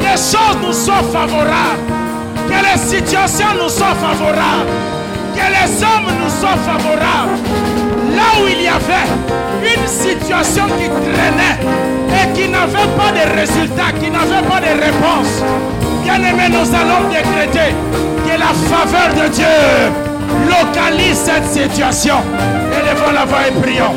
les choses nous soient favorables. Que les situations nous soient favorables. Que les hommes nous soient favorables. Là où il y avait une situation qui traînait et qui n'avait pas de résultat, qui n'avait pas de réponse, bien aimé, nous allons décréter que la faveur de Dieu localise cette situation. Élevons la voix et prions.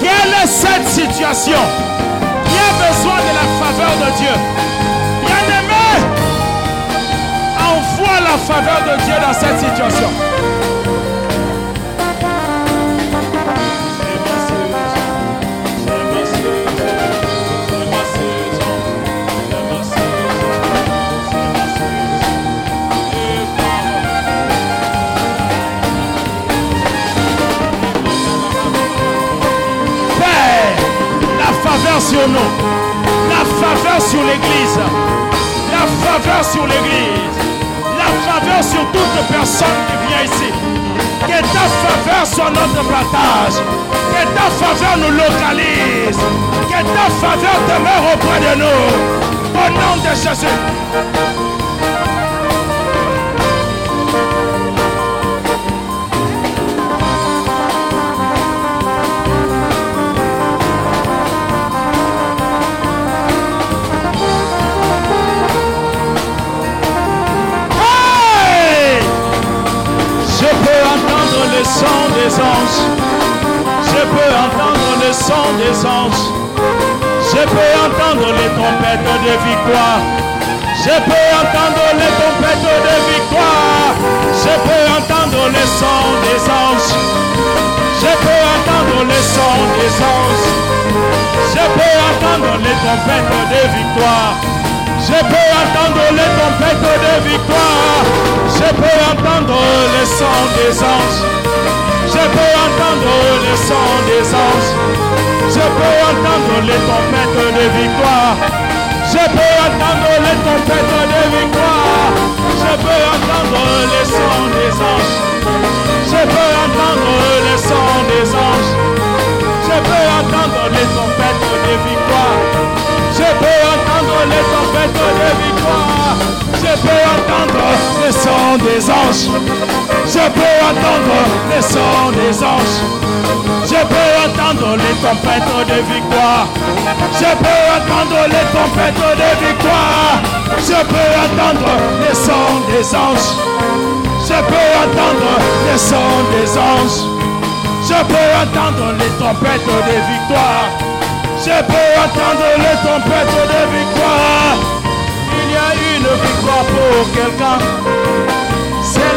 Quelle est cette situation? Qui a besoin de la faveur de Dieu? Faveur de Dieu dans cette situation. sur nous, la faveur sur l'Église, la faveur sur l'Église, faveur sur toute personne qui vient ici. Que ta faveur soit notre partage, que ta faveur nous localise, que ta faveur demeure auprès de nous. Au nom de Jésus. Des anges. Je peux entendre le son des anges. Je peux entendre les trompettes de victoire. Je peux entendre les trompettes de victoire. Je peux entendre le son des anges. Je peux entendre le son des anges. Je peux entendre les trompettes de victoire. Je peux entendre les trompettes de victoire. Je peux entendre le son des anges. Je peux entendre le son des anges. Je peux entendre les tempêtes de victoire. Je peux entendre les tempêtes de victoire. Je peux entendre le son des anges. Je peux entendre le son des anges. Je peux entendre les tempêtes de victoire. Je peux entendre les tempêtes de victoire. Je peux entendre le son des anges. Je peux entendre le son des anges. Je peux entendre les tempêtes de victoire. Je peux entendre les tempêtes de victoire. Je peux entendre le son des anges. Je peux entendre le son des anges. Je peux entendre les tempêtes de victoire. Je peux entendre les tempêtes de victoire. Il y a une victoire pour quelqu'un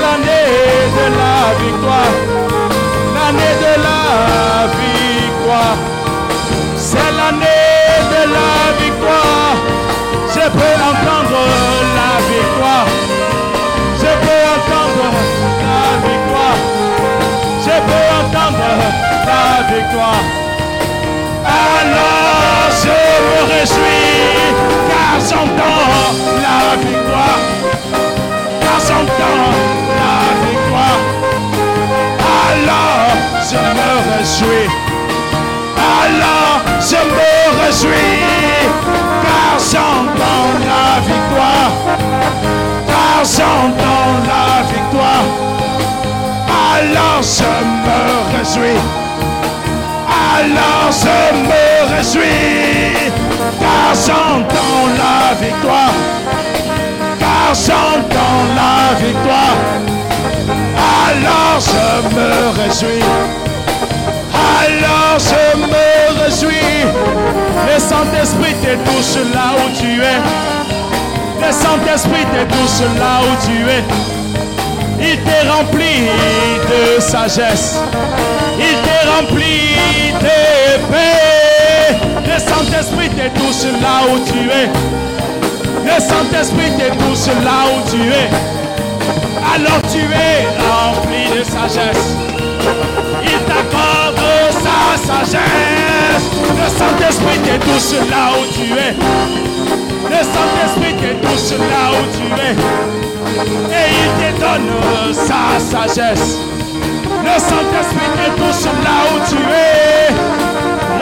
l'année de la victoire, l'année de la victoire. C'est l'année de la victoire. Je peux entendre la victoire. Je peux entendre la victoire. Je peux entendre la victoire. Alors je me réjouis car j'entends la victoire. Car j'entends alors je me réjouis. Alors je me réjouis. Car j'entends la victoire. Car j'entends la victoire. Alors je me réjouis. Alors je me réjouis. Car j'entends la victoire. Car j'entends la victoire alors je me réjouis. Alors je me réjouis. Le Saint-Esprit te touche là où tu es. Le Saint-Esprit te touche là où tu es. Il te remplit de sagesse. Il te remplit de paix. Le Saint-Esprit te touche là où tu es. Le Saint-Esprit te touche là où tu es alors tu es rempli de sagesse. Il t'accorde sa sagesse. Le Saint-Esprit te touche là où tu es. Le Saint-Esprit te touche là où tu es. Et il te donne sa sagesse. Le Saint-Esprit te touche là où tu es.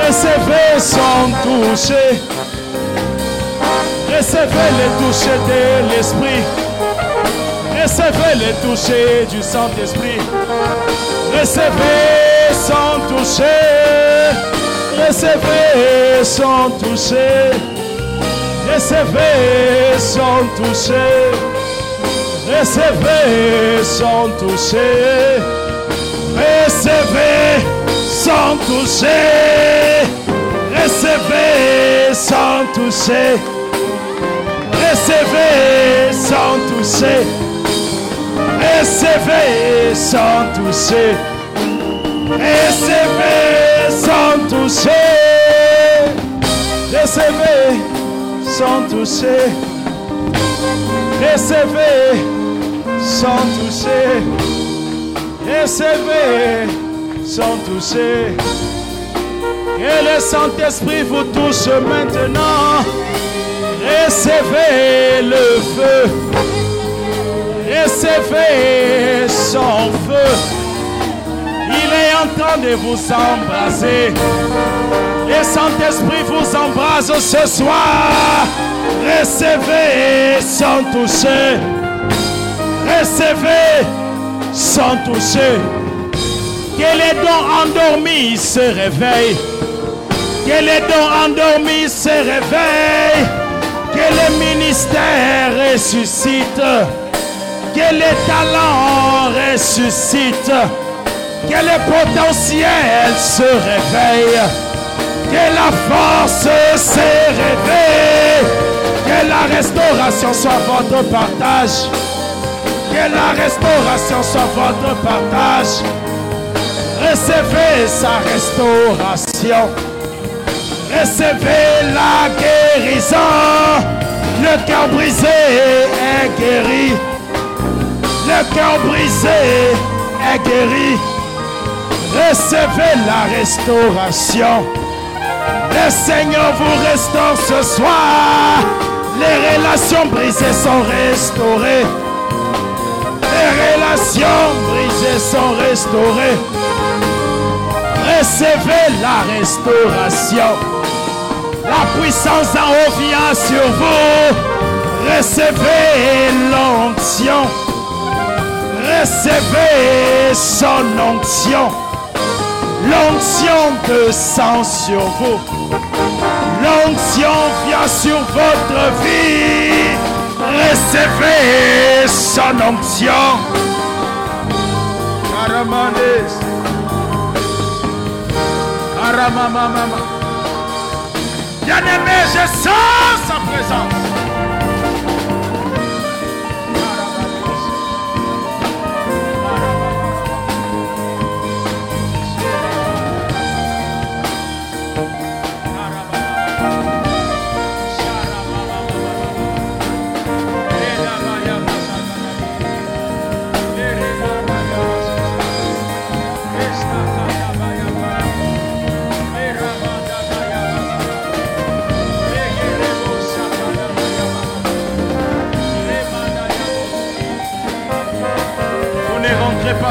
Recevez son toucher. Recevez le toucher de l'Esprit. Recevez le toucher du Saint-Esprit. Recevez son toucher. Recevez son toucher. Recevez son toucher. Recevez son toucher. Recevez son toucher. Recevez son toucher. Recevez son toucher. Recevez sans toucher. Sans toucher. Recevez sans toucher. Recevez sans toucher. Recevez sans toucher. Et le Saint-Esprit vous touche maintenant. Recevez le feu. Recevez son feu. En train de vous embrasser. Le Saint-Esprit vous embrasse ce soir. Recevez sans toucher. Recevez sans toucher. Que les dons endormis se réveillent. Que les dons endormis se réveillent. Que le ministère ressuscite. Que les talents ressuscitent. Que le potentiel se réveille. Que la force se réveille. Que la restauration soit votre partage. Que la restauration soit votre partage. Recevez sa restauration. Recevez la guérison. Le cœur brisé est guéri. Le cœur brisé est guéri. Recevez la restauration. Le Seigneur vous restaure ce soir. Les relations brisées sont restaurées. Les relations brisées sont restaurées. Recevez la restauration. La puissance d'en haut vient sur vous. Recevez l'onction. Recevez son onction. L'onction de sang sur vous. L'onction vient sur votre vie. Recevez son onction. Caramandes. Caramamamama. Bien-aimé, je sens sa présence.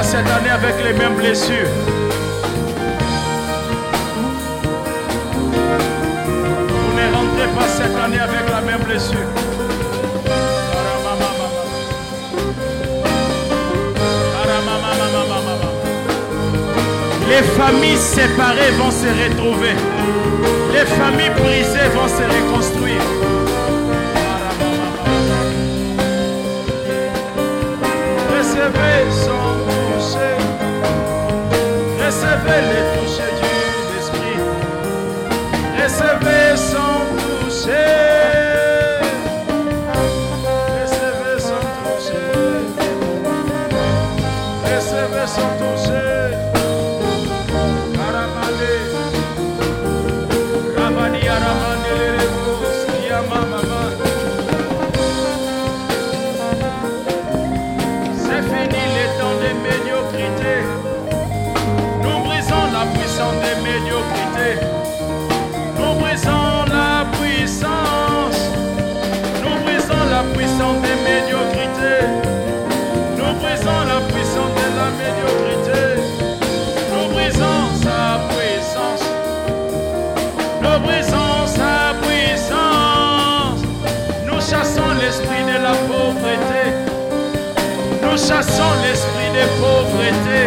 Cette année avec les mêmes blessures. Vous ne rentrez pas cette année avec la même blessure. Les familles séparées vont se retrouver. Les familles brisées vont se reconstruire. Recevez son. Recevez chassons l'esprit de pauvreté.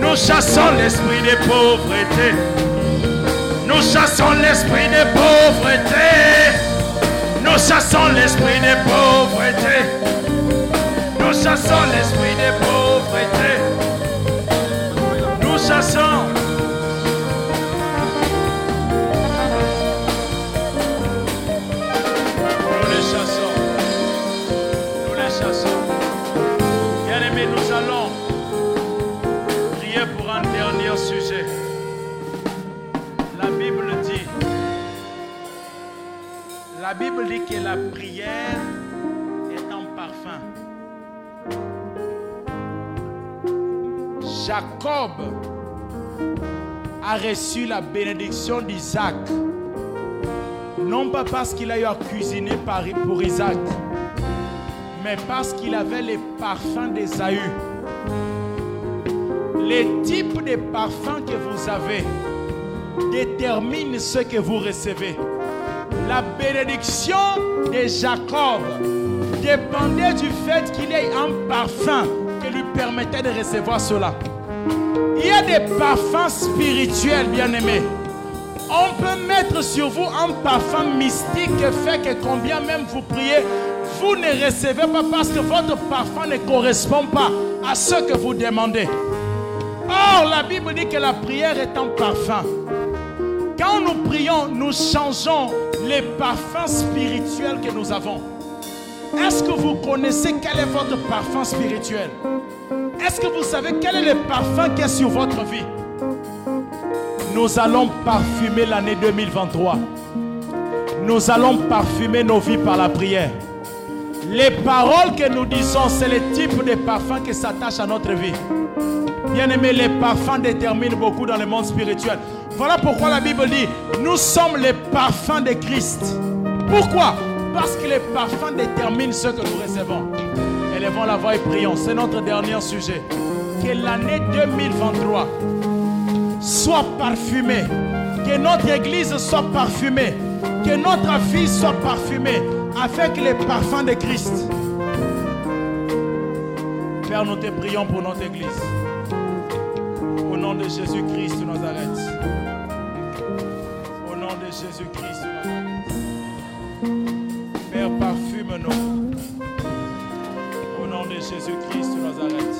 Nous chassons l'esprit de pauvreté. Nous chassons l'esprit de pauvreté. Nous chassons l'esprit de pauvreté. Nous chassons l'esprit de pauvreté. Nous chassons. La Bible dit que la prière est un parfum. Jacob a reçu la bénédiction d'Isaac. Non pas parce qu'il a eu à cuisiner pour Isaac, mais parce qu'il avait les parfums d'Ésaü. Les types de parfums que vous avez déterminent ce que vous recevez. La bénédiction de Jacob dépendait du fait qu'il ait un parfum qui lui permettait de recevoir cela. Il y a des parfums spirituels, bien-aimés. On peut mettre sur vous un parfum mystique qui fait que combien même vous priez, vous ne recevez pas parce que votre parfum ne correspond pas à ce que vous demandez. Or, la Bible dit que la prière est un parfum. Quand nous prions, nous changeons les parfums spirituels que nous avons. Est-ce que vous connaissez quel est votre parfum spirituel? Est-ce que vous savez quel est le parfum qui est sur votre vie? Nous allons parfumer l'année 2023. Nous allons parfumer nos vies par la prière. Les paroles que nous disons, c'est le type de parfum qui s'attache à notre vie. Bien aimé, les parfums déterminent beaucoup dans le monde spirituel. Voilà pourquoi la Bible dit, nous sommes les parfums de Christ. Pourquoi? Parce que les parfums déterminent ce que nous recevons. Élevons la voix et prions. C'est notre dernier sujet. Que l'année 2023 soit parfumée. Que notre église soit parfumée. Que notre vie soit parfumée avec les parfums de Christ. Père, nous te prions pour notre église. Au nom de Jésus-Christ de Jésus-Christ de Nazareth.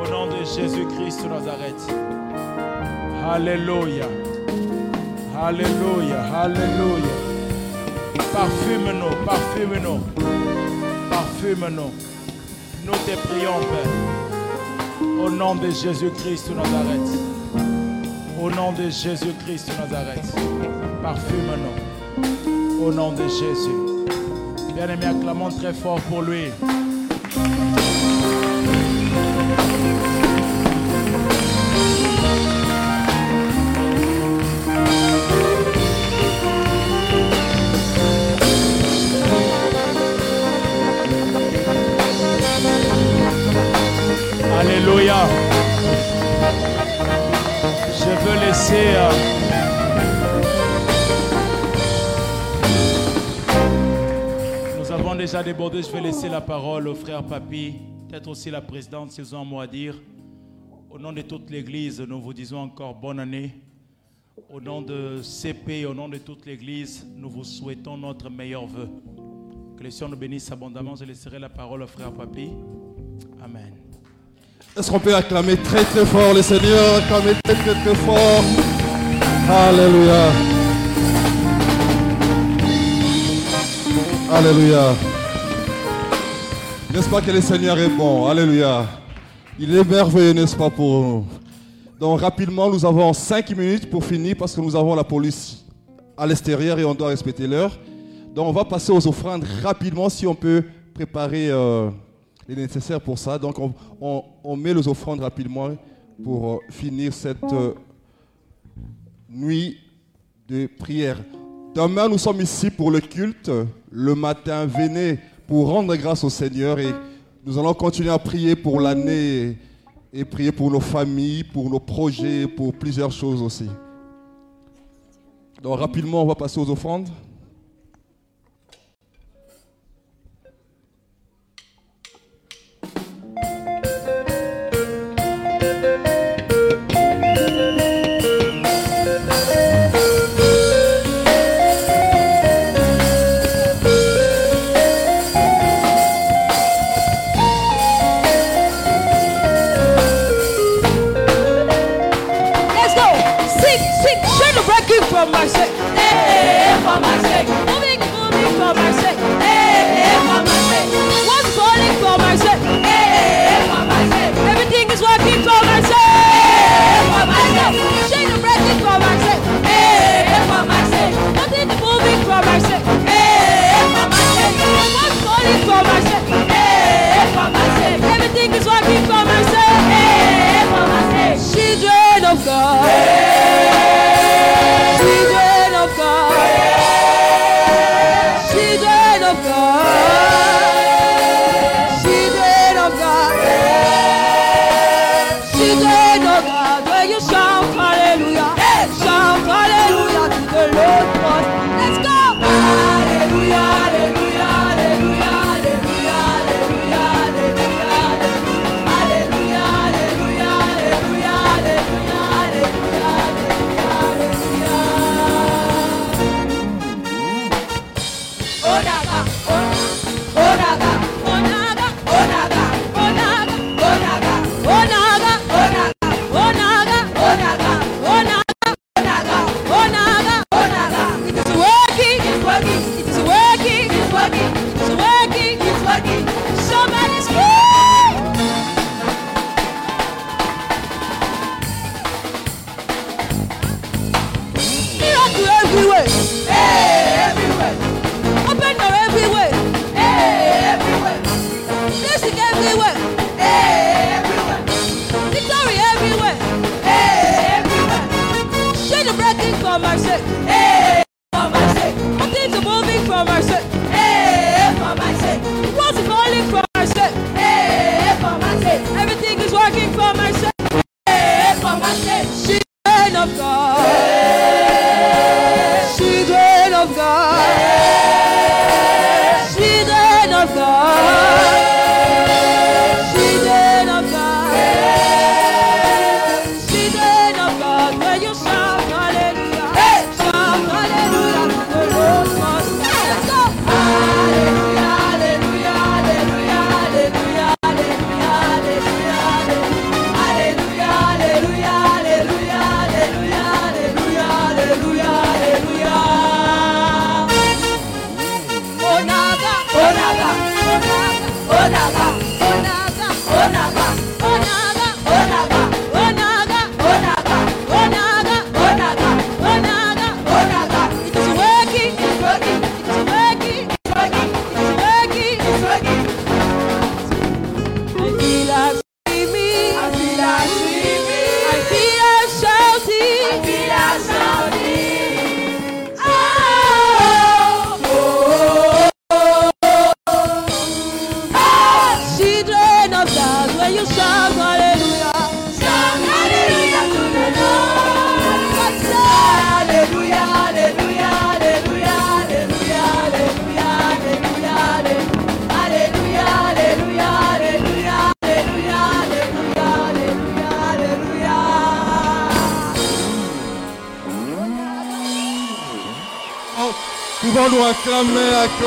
Au nom de Jésus-Christ de Nazareth. Alléluia. Alléluia. Alléluia. Parfume-nous, parfume-nous. Parfume-nous. Nous te prions, Père. Au nom de Jésus-Christ de Nazareth. Au nom de Jésus-Christ de Nazareth. Parfume-nous. Au nom de Jésus. Bien-aimé, acclamons très fort pour lui. Alléluia. Je veux laisser. euh, déjà débordé. Je vais laisser la parole au frère Papi, peut-être aussi la présidente, s'ils ont un mot à dire. Au nom de toute l'Église, nous vous disons encore bonne année. Au nom de CP, au nom de toute l'Église, nous vous souhaitons notre meilleur vœu. Que le Seigneur nous bénisse abondamment. Je laisserai la parole au frère Papi. Amen. Est-ce qu'on peut acclamer très très fort le Seigneur? Acclamer très très fort. Alléluia. Alléluia. N'est-ce pas que le Seigneur est bon? Alléluia. Il est merveilleux, n'est-ce pas, pour nous? Donc rapidement, nous avons 5 minutes pour finir parce que nous avons la police à l'extérieur et on doit respecter l'heure. Donc on va passer aux offrandes rapidement si on peut préparer euh, les nécessaires pour ça. Donc on, on- on met les offrandes rapidement pour euh, finir cette euh, nuit de prière. Demain, nous sommes ici pour le culte. Le matin, venez pour rendre grâce au Seigneur et nous allons continuer à prier pour l'année et prier pour nos familles, pour nos projets, pour plusieurs choses aussi. Donc rapidement, on va passer aux offrandes. My sake.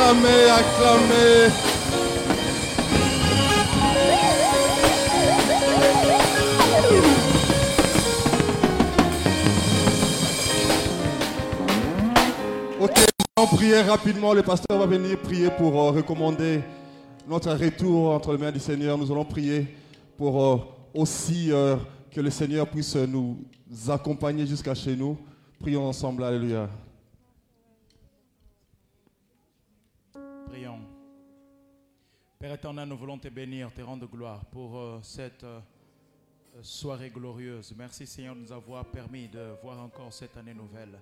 Acclamer, acclamer. Ok, allons prier rapidement. Le pasteur va venir prier pour euh, recommander notre retour entre les mains du Seigneur. Nous allons prier pour euh, aussi euh, que le Seigneur puisse nous accompagner jusqu'à chez nous. Prions ensemble. Alléluia. Père éternel, nous voulons te bénir, te rendre gloire pour euh, cette euh, soirée glorieuse. Merci Seigneur de nous avoir permis de voir encore cette année nouvelle.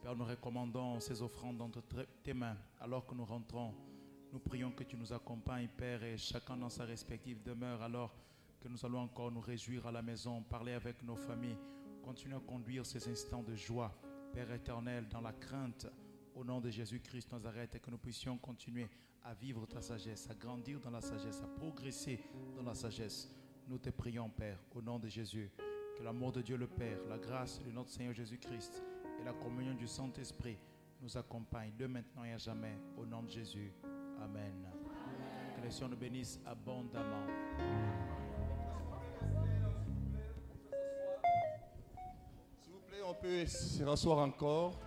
Père, nous recommandons ces offrandes entre tre- tes mains. Alors que nous rentrons, nous prions que tu nous accompagnes, Père, et chacun dans sa respective demeure, alors que nous allons encore nous réjouir à la maison, parler avec nos familles, continuer à conduire ces instants de joie, Père éternel, dans la crainte, au nom de Jésus-Christ Nazareth, et que nous puissions continuer à vivre ta sagesse, à grandir dans la sagesse, à progresser dans la sagesse. Nous te prions, Père, au nom de Jésus, que l'amour de Dieu le Père, la grâce de notre Seigneur Jésus-Christ et la communion du Saint-Esprit nous accompagnent de maintenant et à jamais, au nom de Jésus. Amen. Que le Seigneur nous bénisse abondamment. S'il vous plaît, on peut se rasseoir encore.